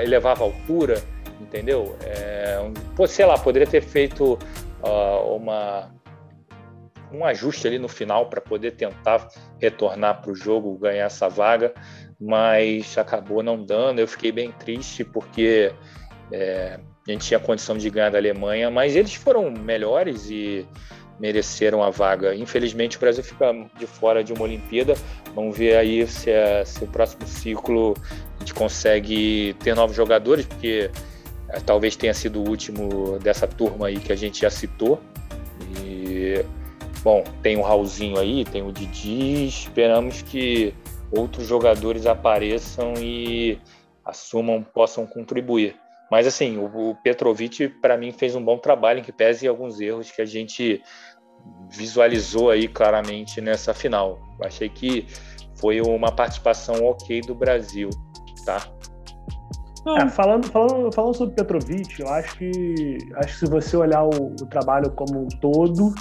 elevava a altura entendeu? É, um, sei lá, poderia ter feito uh, uma, um ajuste ali no final para poder tentar retornar para o jogo, ganhar essa vaga, mas acabou não dando. Eu fiquei bem triste porque é, a gente tinha condição de ganhar da Alemanha, mas eles foram melhores e mereceram a vaga. Infelizmente, o Brasil fica de fora de uma Olimpíada. Vamos ver aí se, é, se o próximo ciclo a gente consegue ter novos jogadores, porque é, talvez tenha sido o último dessa turma aí que a gente já citou. E, bom, tem o Raulzinho aí, tem o Didi. Esperamos que outros jogadores apareçam e assumam, possam contribuir. Mas, assim, o, Petrovic, para mim, fez um bom trabalho, em que pese alguns erros que a gente visualizou aí claramente nessa final. Achei que foi uma participação ok do Brasil, tá? É, falando, falando, falando sobre Petrovic, eu acho que, acho que se você olhar o, o trabalho como um todo,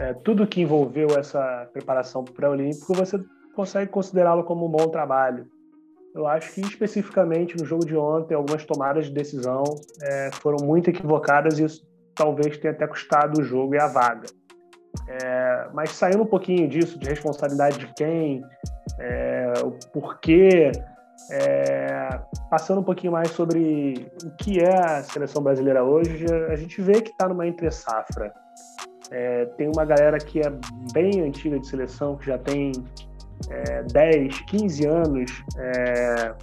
é, tudo que envolveu essa preparação para o pré-olímpico, você consegue considerá-lo como um bom trabalho. Eu acho que especificamente no jogo de ontem, algumas tomadas de decisão é, foram muito equivocadas e isso talvez tenha até custado o jogo e a vaga. É, mas saindo um pouquinho disso, de responsabilidade de quem, é, o porquê é, passando um pouquinho mais sobre o que é a seleção brasileira hoje, a gente vê que está numa entre-safra. É, tem uma galera que é bem antiga de seleção, que já tem é, 10, 15 anos é,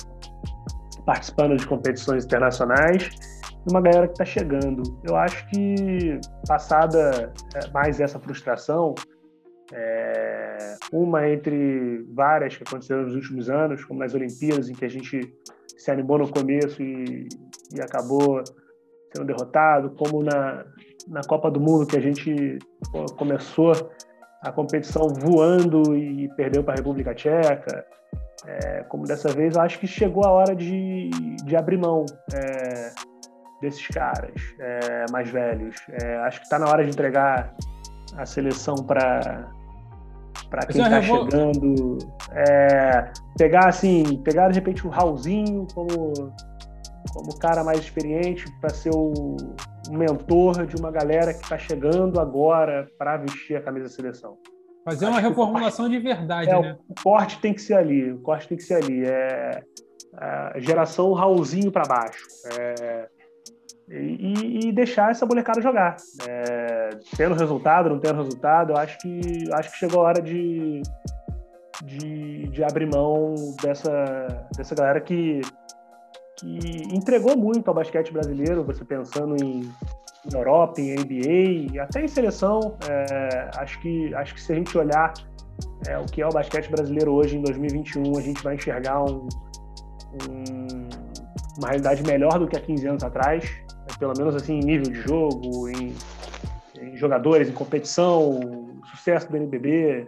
participando de competições internacionais e uma galera que está chegando. Eu acho que, passada é, mais essa frustração, é, uma entre várias que aconteceram nos últimos anos, como nas Olimpíadas, em que a gente se animou no começo e, e acabou sendo derrotado, como na, na Copa do Mundo, que a gente pô, começou a competição voando e perdeu para a República Tcheca. É, como dessa vez, eu acho que chegou a hora de, de abrir mão é, desses caras é, mais velhos. É, acho que está na hora de entregar a seleção para para quem está revol... chegando. É, pegar assim, pegar de repente o Raulzinho como como cara mais experiente para ser o, mentor de uma galera que está chegando agora para vestir a camisa da seleção. Fazer uma reformulação de verdade, é, né? O corte tem que ser ali, o corte tem que ser ali. É, a geração Raulzinho para baixo. É, e, e, deixar essa molecada jogar. É, tendo resultado, não tendo resultado, eu acho que, acho que chegou a hora de, de, de abrir mão dessa, dessa galera que, que entregou muito ao basquete brasileiro, você pensando em, em Europa, em NBA, até em seleção. É, acho, que, acho que se a gente olhar é, o que é o basquete brasileiro hoje, em 2021, a gente vai enxergar um, um, uma realidade melhor do que há 15 anos atrás, pelo menos assim em nível de jogo, em, em jogadores, em competição, sucesso do NBB.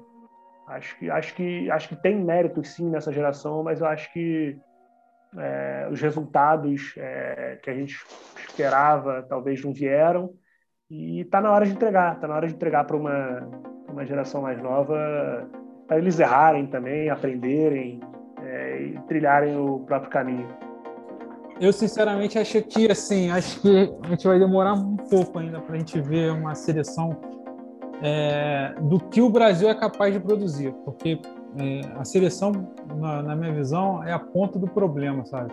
Acho que, acho, que, acho que tem mérito sim nessa geração, mas eu acho que é, os resultados é, que a gente esperava talvez não vieram e está na hora de entregar, está na hora de entregar para uma, uma geração mais nova, para eles errarem também, aprenderem é, e trilharem o próprio caminho. Eu sinceramente acho que assim, acho que a gente vai demorar um pouco ainda para a gente ver uma seleção é, do que o Brasil é capaz de produzir, porque é, a seleção, na, na, minha visão, é a ponta do problema, sabe?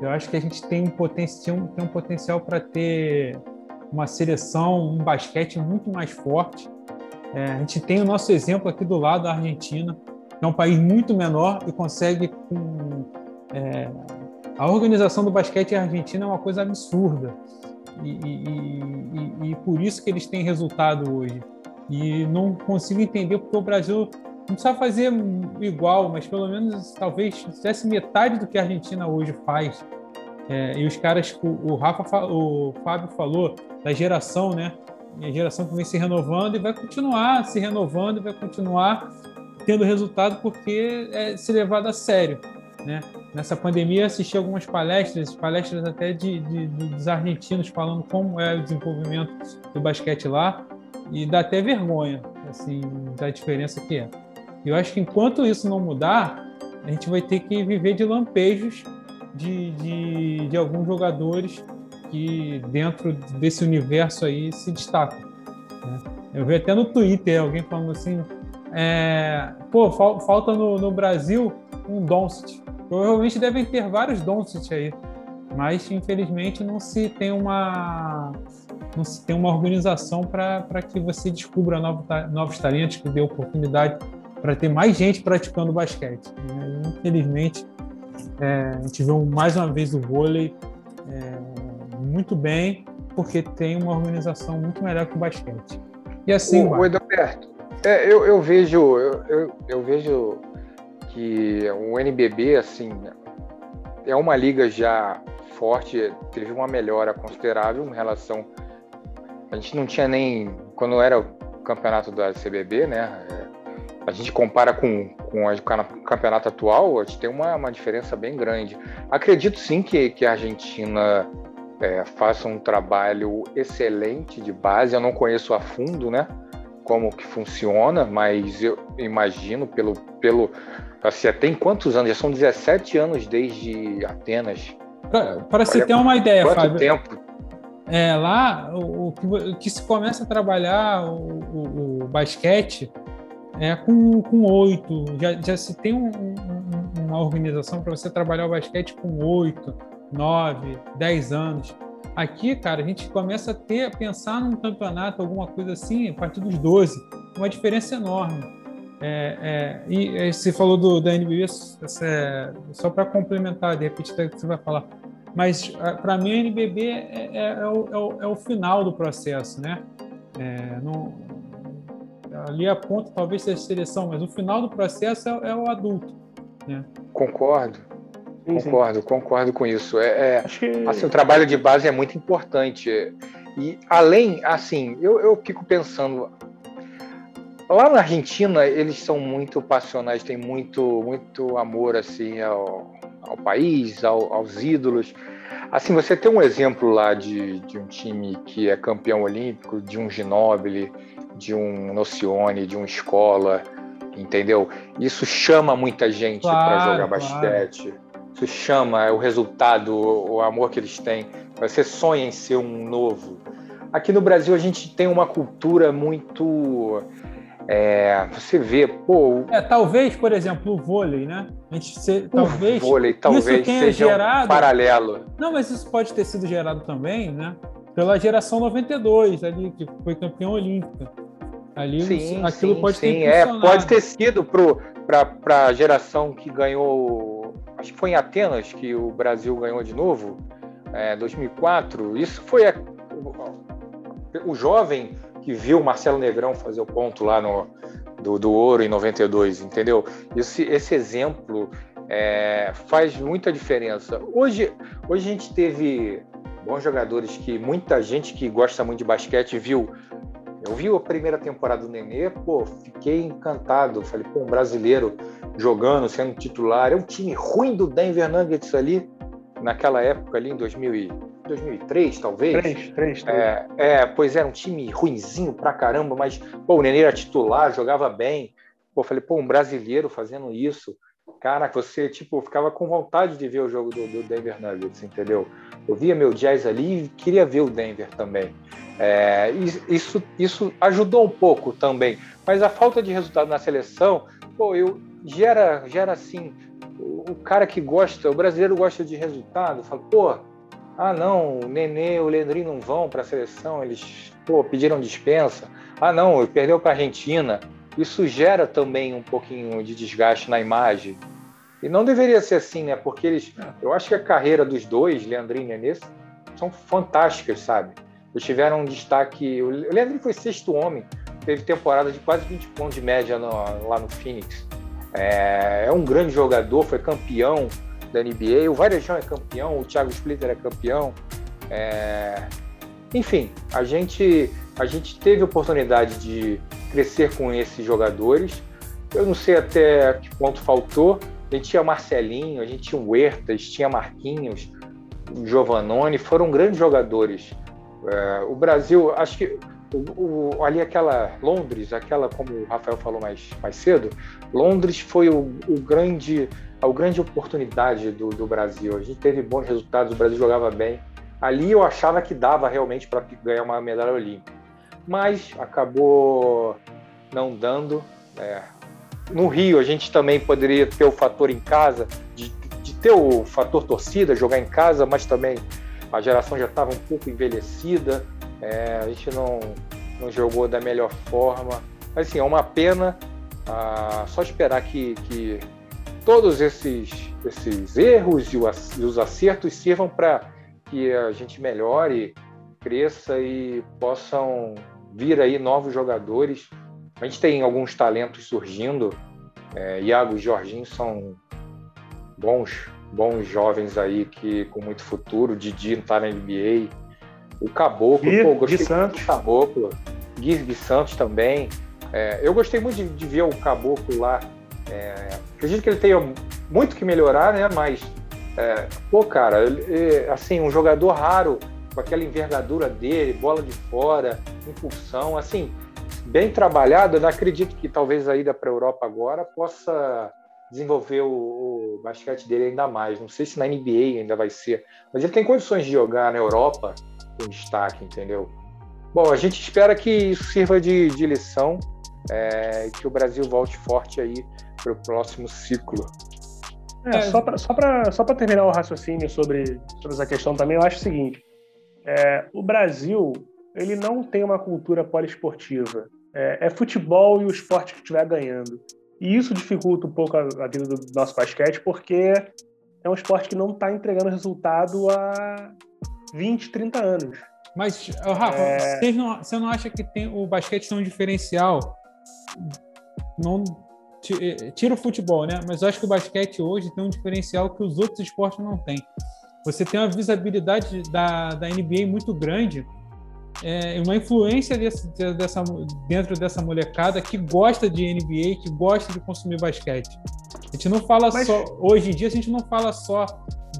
Eu acho que a gente tem um, potencial, tem um potencial para ter uma seleção, um basquete muito mais forte. É, a gente tem o nosso exemplo aqui do lado, a Argentina, que é um país muito menor e consegue com é, a organização do basquete argentina é uma coisa absurda e, e, e, e, por isso que eles têm resultado hoje. E não consigo entender porque o Brasil não precisa fazer igual, mas pelo menos talvez fizesse metade do que a Argentina hoje faz. É, e os caras, o, o Rafa, o Fábio falou da geração, né? A geração que vem se renovando e vai continuar se renovando e vai continuar tendo resultado porque é se levado a sério. Né? Nessa pandemia, assisti algumas palestras, palestras até de, de, dos argentinos falando como é o desenvolvimento do basquete lá, e dá até vergonha, assim, da diferença que é. Eu acho que enquanto isso não mudar, a gente vai ter que viver de lampejos de, de, de alguns jogadores que dentro desse universo aí se destacam. Né? Eu vi até no Twitter alguém falando assim, é, pô, falta no, no Brasil um Doncic. Provavelmente devem ter vários Doncic aí, mas infelizmente não se tem uma não se tem uma organização para que você descubra novos, novos talentos, que dê oportunidade para ter mais gente praticando basquete. E, infelizmente, é, a gente viu mais uma vez o vôlei é, muito bem, porque tem uma organização muito melhor que o basquete. E assim. O, o Edalberto, é, eu, eu, vejo, eu, eu, eu vejo que o NBB, assim, é uma liga já forte, teve uma melhora considerável em relação. A gente não tinha nem. Quando era o campeonato da CBB, né? A gente compara com, com o campeonato atual, a gente tem uma, uma diferença bem grande. Acredito sim que, que a Argentina é, faça um trabalho excelente de base. Eu não conheço a fundo, né? Como que funciona, mas eu imagino pelo, pelo Assim, tem quantos anos? Já são 17 anos desde Atenas. Para você ter uma ideia, quanto Fábio. tempo? É, lá, o, o, que se começa a trabalhar o, o, o basquete é com, 8. Já, já se tem um, um, uma organização para você trabalhar o basquete com 8, 9, 10 anos. Aqui, cara, a gente começa a ter, a pensar num campeonato, alguma coisa assim, a partir dos 12. Uma diferença enorme. É, é, e você falou do, da NBA, é, só para complementar, de repente você vai falar, mas para mim o NBB é, é, é, o, é, o, é, o, final do processo, né? Não, ali a ponta talvez seja a seleção, mas o final do processo é, o adulto. Né? Concordo. Sim, concordo, sim. concordo com isso. É, que... assim, o trabalho de base é muito importante. E além, assim, eu, eu fico pensando, Lá na Argentina, eles são muito passionais, têm muito, muito amor assim ao, ao país, ao, aos ídolos. Assim, você tem um exemplo lá de, de um time que é campeão olímpico, de um Ginóbili, de um Nocione, de um Escola, entendeu? Isso chama muita gente claro, para jogar basquete. Claro. Isso chama o resultado, o amor que eles têm. Você sonha em ser um novo. Aqui no Brasil a gente tem uma cultura muito é, você vê, pô. É, talvez, por exemplo, o vôlei, né? A gente ser, talvez. Vôlei, talvez isso tenha seja gerado, um paralelo. Não, mas isso pode ter sido gerado também, né? Pela geração 92, ali, que foi campeão olímpica. Ali, sim, aquilo sim, pode sim. ter é, Pode ter sido para a geração que ganhou. Acho que foi em Atenas que o Brasil ganhou de novo, é, 2004. Isso foi a, o, o jovem que viu o Marcelo Negrão fazer o ponto lá no, do, do Ouro em 92, entendeu? Esse, esse exemplo é, faz muita diferença. Hoje, hoje a gente teve bons jogadores que muita gente que gosta muito de basquete viu. Eu vi a primeira temporada do Nenê, pô, fiquei encantado. Falei, pô, um brasileiro jogando, sendo titular. É um time ruim do Denver Nuggets ali, naquela época ali em 2000 2003, talvez. 3, 3, 3. É, é, pois era um time ruinzinho pra caramba, mas pô, o Nenê era titular, jogava bem. Pô, falei, pô, um brasileiro fazendo isso. Cara, você, tipo, ficava com vontade de ver o jogo do, do Denver Nuggets, entendeu? Eu via meu jazz ali e queria ver o Denver também. É, isso, isso ajudou um pouco também. Mas a falta de resultado na seleção, pô, eu, gera, gera assim, o, o cara que gosta, o brasileiro gosta de resultado, fala, pô, ah, não, o Nenê, o Leandrinho não vão para a seleção, eles pô, pediram dispensa. Ah, não, perdeu para a Argentina. Isso gera também um pouquinho de desgaste na imagem. E não deveria ser assim, né? Porque eles, eu acho que a carreira dos dois, Leandrinho e Nenê, são fantásticas, sabe? Eles tiveram um destaque. O Leandrinho foi sexto homem, teve temporada de quase 20 pontos de média no, lá no Phoenix. É, é um grande jogador, foi campeão da NBA. O Varejão é campeão, o Thiago Splitter é campeão. É... Enfim, a gente, a gente teve oportunidade de crescer com esses jogadores. Eu não sei até que ponto faltou. A gente tinha Marcelinho, a gente tinha o Huertas, tinha Marquinhos, o Giovanoni, foram grandes jogadores. É, o Brasil, acho que o, o, ali aquela Londres, aquela como o Rafael falou mais, mais cedo, Londres foi o, o grande a grande oportunidade do, do, Brasil. A gente teve bons resultados, o Brasil jogava bem. Ali eu achava que dava realmente para ganhar uma medalha olímpica, mas acabou não dando. É. No Rio, a gente também poderia ter o fator em casa, de, de ter o fator torcida, jogar em casa, mas também a geração já estava um pouco envelhecida, é, a gente não, não jogou da melhor forma. Mas assim, é uma pena. Ah, só esperar que, que todos esses, esses erros e os acertos sirvam para que a gente melhore, cresça e possam vir aí novos jogadores. A gente tem alguns talentos surgindo. É, Iago e Jorginho são bons, bons jovens aí que com muito futuro. Didi está na NBA. O Caboclo, Gui, pô, gostei Gui Santos. do Caboclo. Gui, Gui Santos também. É, eu gostei muito de, de, ver o Caboclo lá é, acredito que ele tenha muito que melhorar, né? Mas, é, pô, cara, ele, assim, um jogador raro com aquela envergadura dele, bola de fora, impulsão, assim, bem trabalhado. Eu acredito que talvez a ida para a Europa agora possa desenvolver o, o, basquete dele ainda mais. Não sei se na NBA ainda vai ser, mas ele tem condições de jogar na Europa com destaque, entendeu? Bom, a gente espera que isso sirva de, de lição, é, que o Brasil volte forte aí para o próximo ciclo. É, só para só só terminar o raciocínio sobre, sobre essa questão também, eu acho o seguinte: é, o Brasil ele não tem uma cultura poliesportiva. é, é futebol e o esporte que estiver ganhando. E isso dificulta um pouco a, a, vida do nosso basquete, porque é um esporte que não está entregando resultado há 20, 30 anos. Mas, Rafa, é... você, não, você não acha que tem, o basquete tem um diferencial? Não tira o futebol, né? Mas eu acho que o basquete hoje tem um diferencial que os outros esportes não têm. Você tem uma visibilidade da, da NBA muito grande é, uma influência desse, dessa, dentro dessa molecada que gosta de NBA, que gosta de consumir basquete. A gente não fala Mas... só. Hoje em dia, a gente não fala só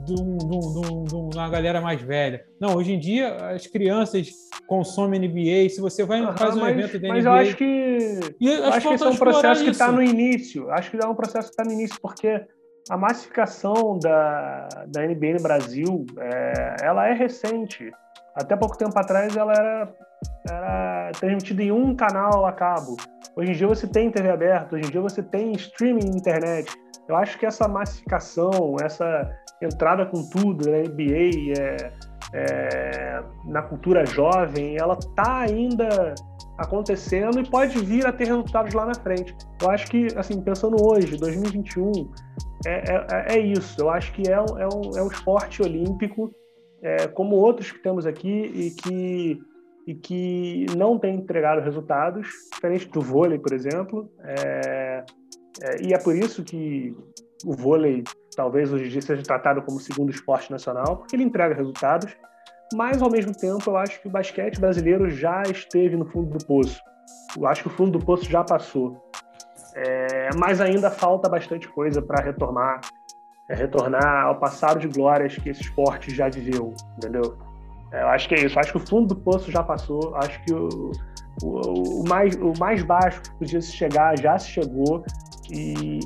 de, uma galera mais velha. Não, hoje em dia, as crianças consomem NBA. Se você vai uhum, faz um mas, evento da mas NBA. Mas eu acho que. E eu acho que esse é um processo que está no início. Acho que é um processo que está no início, porque a massificação da, da NBA no Brasil é, ela é recente. Até pouco tempo atrás ela era, era transmitida em um canal a cabo. Hoje em dia você tem TV aberta, hoje em dia você tem streaming na internet. Eu acho que essa massificação, essa entrada com tudo na NBA, é, é, na cultura jovem, ela está ainda acontecendo e pode vir a ter resultados lá na frente. Eu acho que, assim, pensando hoje, 2021, é, é, é isso. Eu acho que é é um, é um esporte olímpico é, como outros que temos aqui e que, e que não tem entregado resultados, diferente do vôlei, por exemplo. É, e é por isso que o vôlei talvez hoje em dia seja tratado como segundo esporte nacional, porque ele entrega resultados, mas ao mesmo tempo eu acho que o basquete brasileiro já esteve no fundo do poço. Eu acho que o fundo do poço já passou. É, mas ainda falta bastante coisa para retomar é retornar ao passado de glórias que esse esporte já viveu, entendeu? É, eu acho que é isso. Eu acho que o fundo do poço já passou. Acho que o, o, o, mais, o mais baixo que podia se chegar já se chegou. E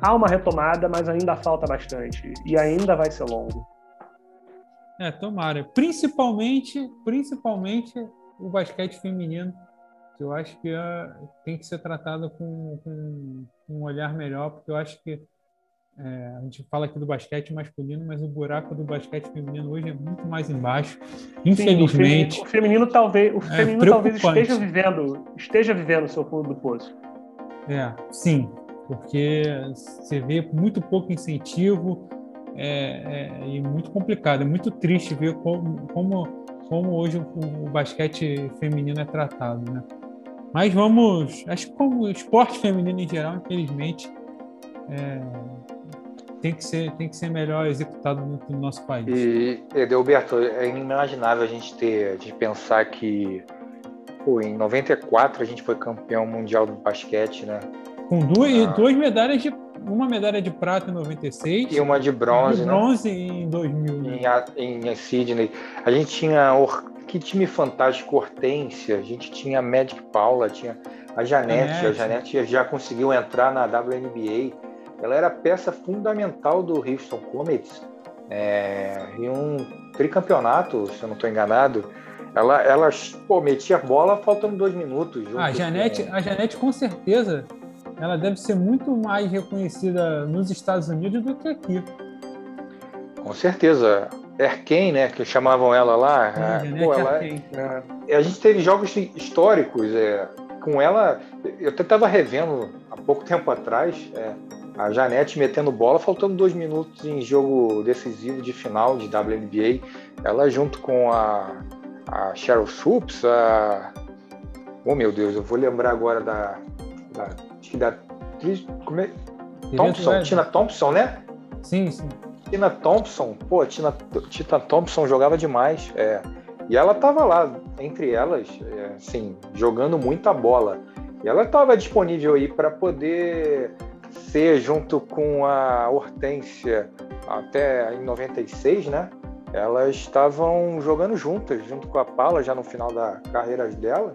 há uma retomada, mas ainda falta bastante. E ainda vai ser longo. É, tomara. Principalmente, principalmente o basquete feminino, que eu acho que é, tem que ser tratado com, com um olhar melhor, porque eu acho que é, a gente fala aqui do basquete masculino, mas o buraco do basquete feminino hoje é muito mais embaixo. Infelizmente. Sim, o, feminino, o feminino, talvez, o é feminino talvez esteja vivendo, esteja vivendo o seu fundo do poço. É, sim, porque você vê muito pouco incentivo é, é, e muito complicado. É muito triste ver como, como, como hoje o, o basquete feminino é tratado, né? Mas vamos, acho que como o esporte feminino em geral, infelizmente, é, tem que ser, tem que ser melhor executado no, no nosso país. E, Edelberto, é inimaginável a gente ter, de pensar que pô, em 94 a gente foi campeão mundial do basquete, né? Com duas, ah. duas medalhas de uma medalha de prata em 96 e uma de bronze, de né? bronze né? em 2000. Em, em Sydney. A gente tinha que time fantástico, Hortência, a gente tinha Magic Paula, tinha a Janete, a Janete já conseguiu entrar na WNBA ela era peça fundamental do Houston Comets é, em um tricampeonato, se eu não estou enganado. Ela, ela pô, metia bola faltando dois minutos. A, Janete, com... a Janete, com certeza, ela deve ser muito mais reconhecida nos Estados Unidos do que aqui. Com certeza. Erken, né, que chamavam ela lá. É, pô, ela, é, a gente teve jogos históricos é, com ela. Eu até estava revendo há pouco tempo atrás. É, a Janete metendo bola, faltando dois minutos em jogo decisivo de final de WNBA. Ela junto com a, a Cheryl Swoops, a. Oh meu Deus, eu vou lembrar agora da. da que da. Como é? Thompson, Tina Thompson, né? Sim, sim. Tina Thompson, pô, Tina, Tina Thompson jogava demais. É, e ela tava lá, entre elas, é, assim, jogando muita bola. E ela estava disponível aí para poder ser junto com a Hortência até em 96, né? Elas estavam jogando juntas, junto com a Paula, já no final da carreira dela.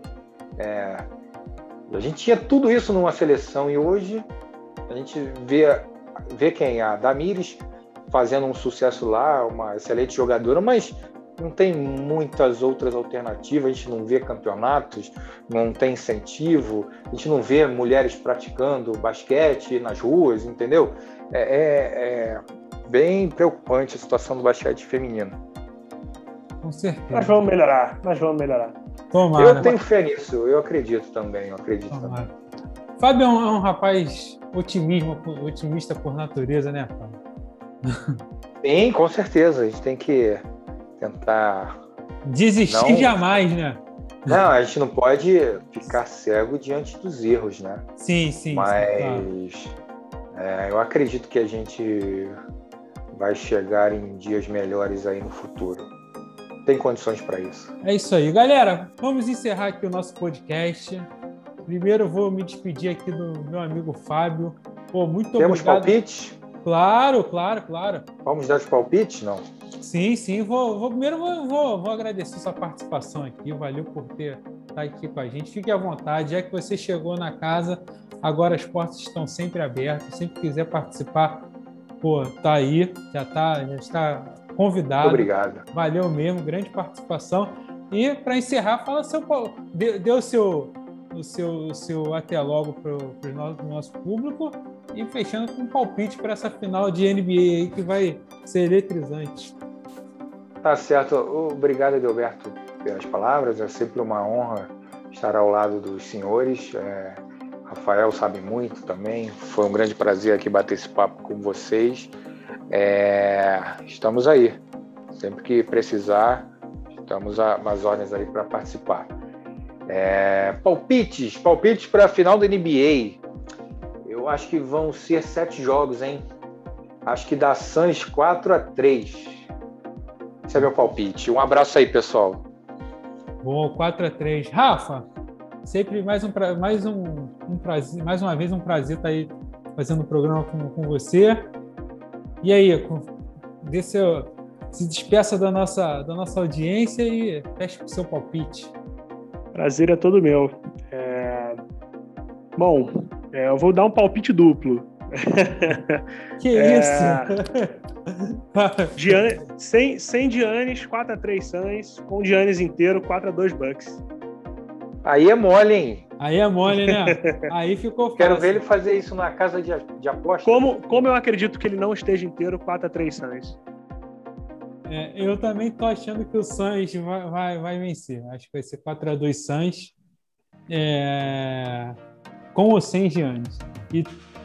É, a gente tinha tudo isso numa seleção e hoje a gente vê, vê quem? A Damires fazendo um sucesso lá, uma excelente jogadora, mas não tem muitas outras alternativas, a gente não vê campeonatos, não tem incentivo, a gente não vê mulheres praticando basquete nas ruas, entendeu? É, é, é bem preocupante a situação do basquete feminino. Com certeza. Nós vamos melhorar, nós vamos melhorar. Tomara. Eu tenho fé nisso, eu acredito também, eu acredito Tomara. também. Fábio é um, é um rapaz otimismo, otimista por natureza, né, Fábio? Sim, com certeza. A gente tem que tentar. Desistir Não. jamais, né? Não, a gente não pode ficar cego diante dos erros, né? Sim, sim. sim, claro. Mas é, eu acredito que a gente vai chegar em dias melhores aí no futuro. Tem condições para isso. É isso aí. Galera, vamos encerrar aqui o nosso podcast. Primeiro eu vou me despedir aqui do meu amigo Fábio. Pô, muito Temos obrigado. palpites? Claro, claro, claro. Vamos dar os palpites? Não. Sim, sim. Vou, vou primeiro vou, vou, vou agradecer sua participação aqui. Valeu por ter estar aqui com a gente. Fique à vontade. Já que você chegou na casa, agora as portas estão sempre abertas. Sempre quiser participar, pô, tá aí. Já tá, já está convidado. Muito obrigado. Valeu mesmo, grande participação. E para encerrar, fala seu dê, dê o seu o seu, o seu até logo para o nosso, nosso público e fechando com um palpite para essa final de NBA que vai ser eletrizante. Tá certo. Obrigado, Edilberto, pelas palavras. É sempre uma honra estar ao lado dos senhores. É, Rafael sabe muito também. Foi um grande prazer aqui bater esse papo com vocês. É, estamos aí. Sempre que precisar, estamos às ordens aí para participar. É, palpites, palpites para a final da NBA. Eu acho que vão ser sete jogos, hein? Acho que dá Suns 4 a 3. Esse é meu palpite. Um abraço aí, pessoal. Bom, 4 a 3. Rafa, sempre mais um, mais um, um prazer, mais uma vez um prazer estar aí fazendo o programa com, com você. E aí, dê seu, se despeça da nossa, da nossa audiência e feche o seu palpite. Prazer é todo meu. É... Bom, é, eu vou dar um palpite duplo. Que É. isso? Gian... Sem, sem Giannis, 4x3 Suns. Com Giannis inteiro, 4x2 Bucks. Aí é mole, hein? Aí é mole, né? Aí ficou fácil. Quero ver ele fazer isso na casa de, de aposta. Como, como eu acredito que ele não esteja inteiro, 4x3 Suns. É, eu também tô achando que o Suns vai, vai, vai vencer. Acho que vai ser 4x2 Suns. É... Com ou sem Giannis. E,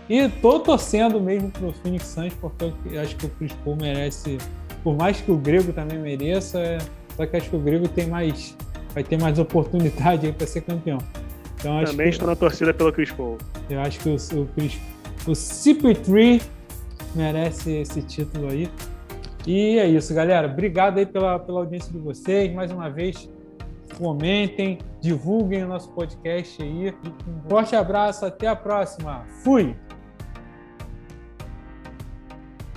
e tô torcendo mesmo pro Phoenix Suns, porque eu acho que o Chris Paul merece, por mais que o Grego também mereça, é... só que acho que o Grego tem mais, vai ter mais oportunidade aí para ser campeão. Então, Também que, estou na torcida pelo Chris Paul. eu acho que o, o, Chris, o CP3 merece esse título aí. E é isso, galera. Obrigado aí pela, pela audiência de vocês. Mais uma vez, comentem, divulguem o nosso podcast aí. Um forte abraço, até a próxima. Fui!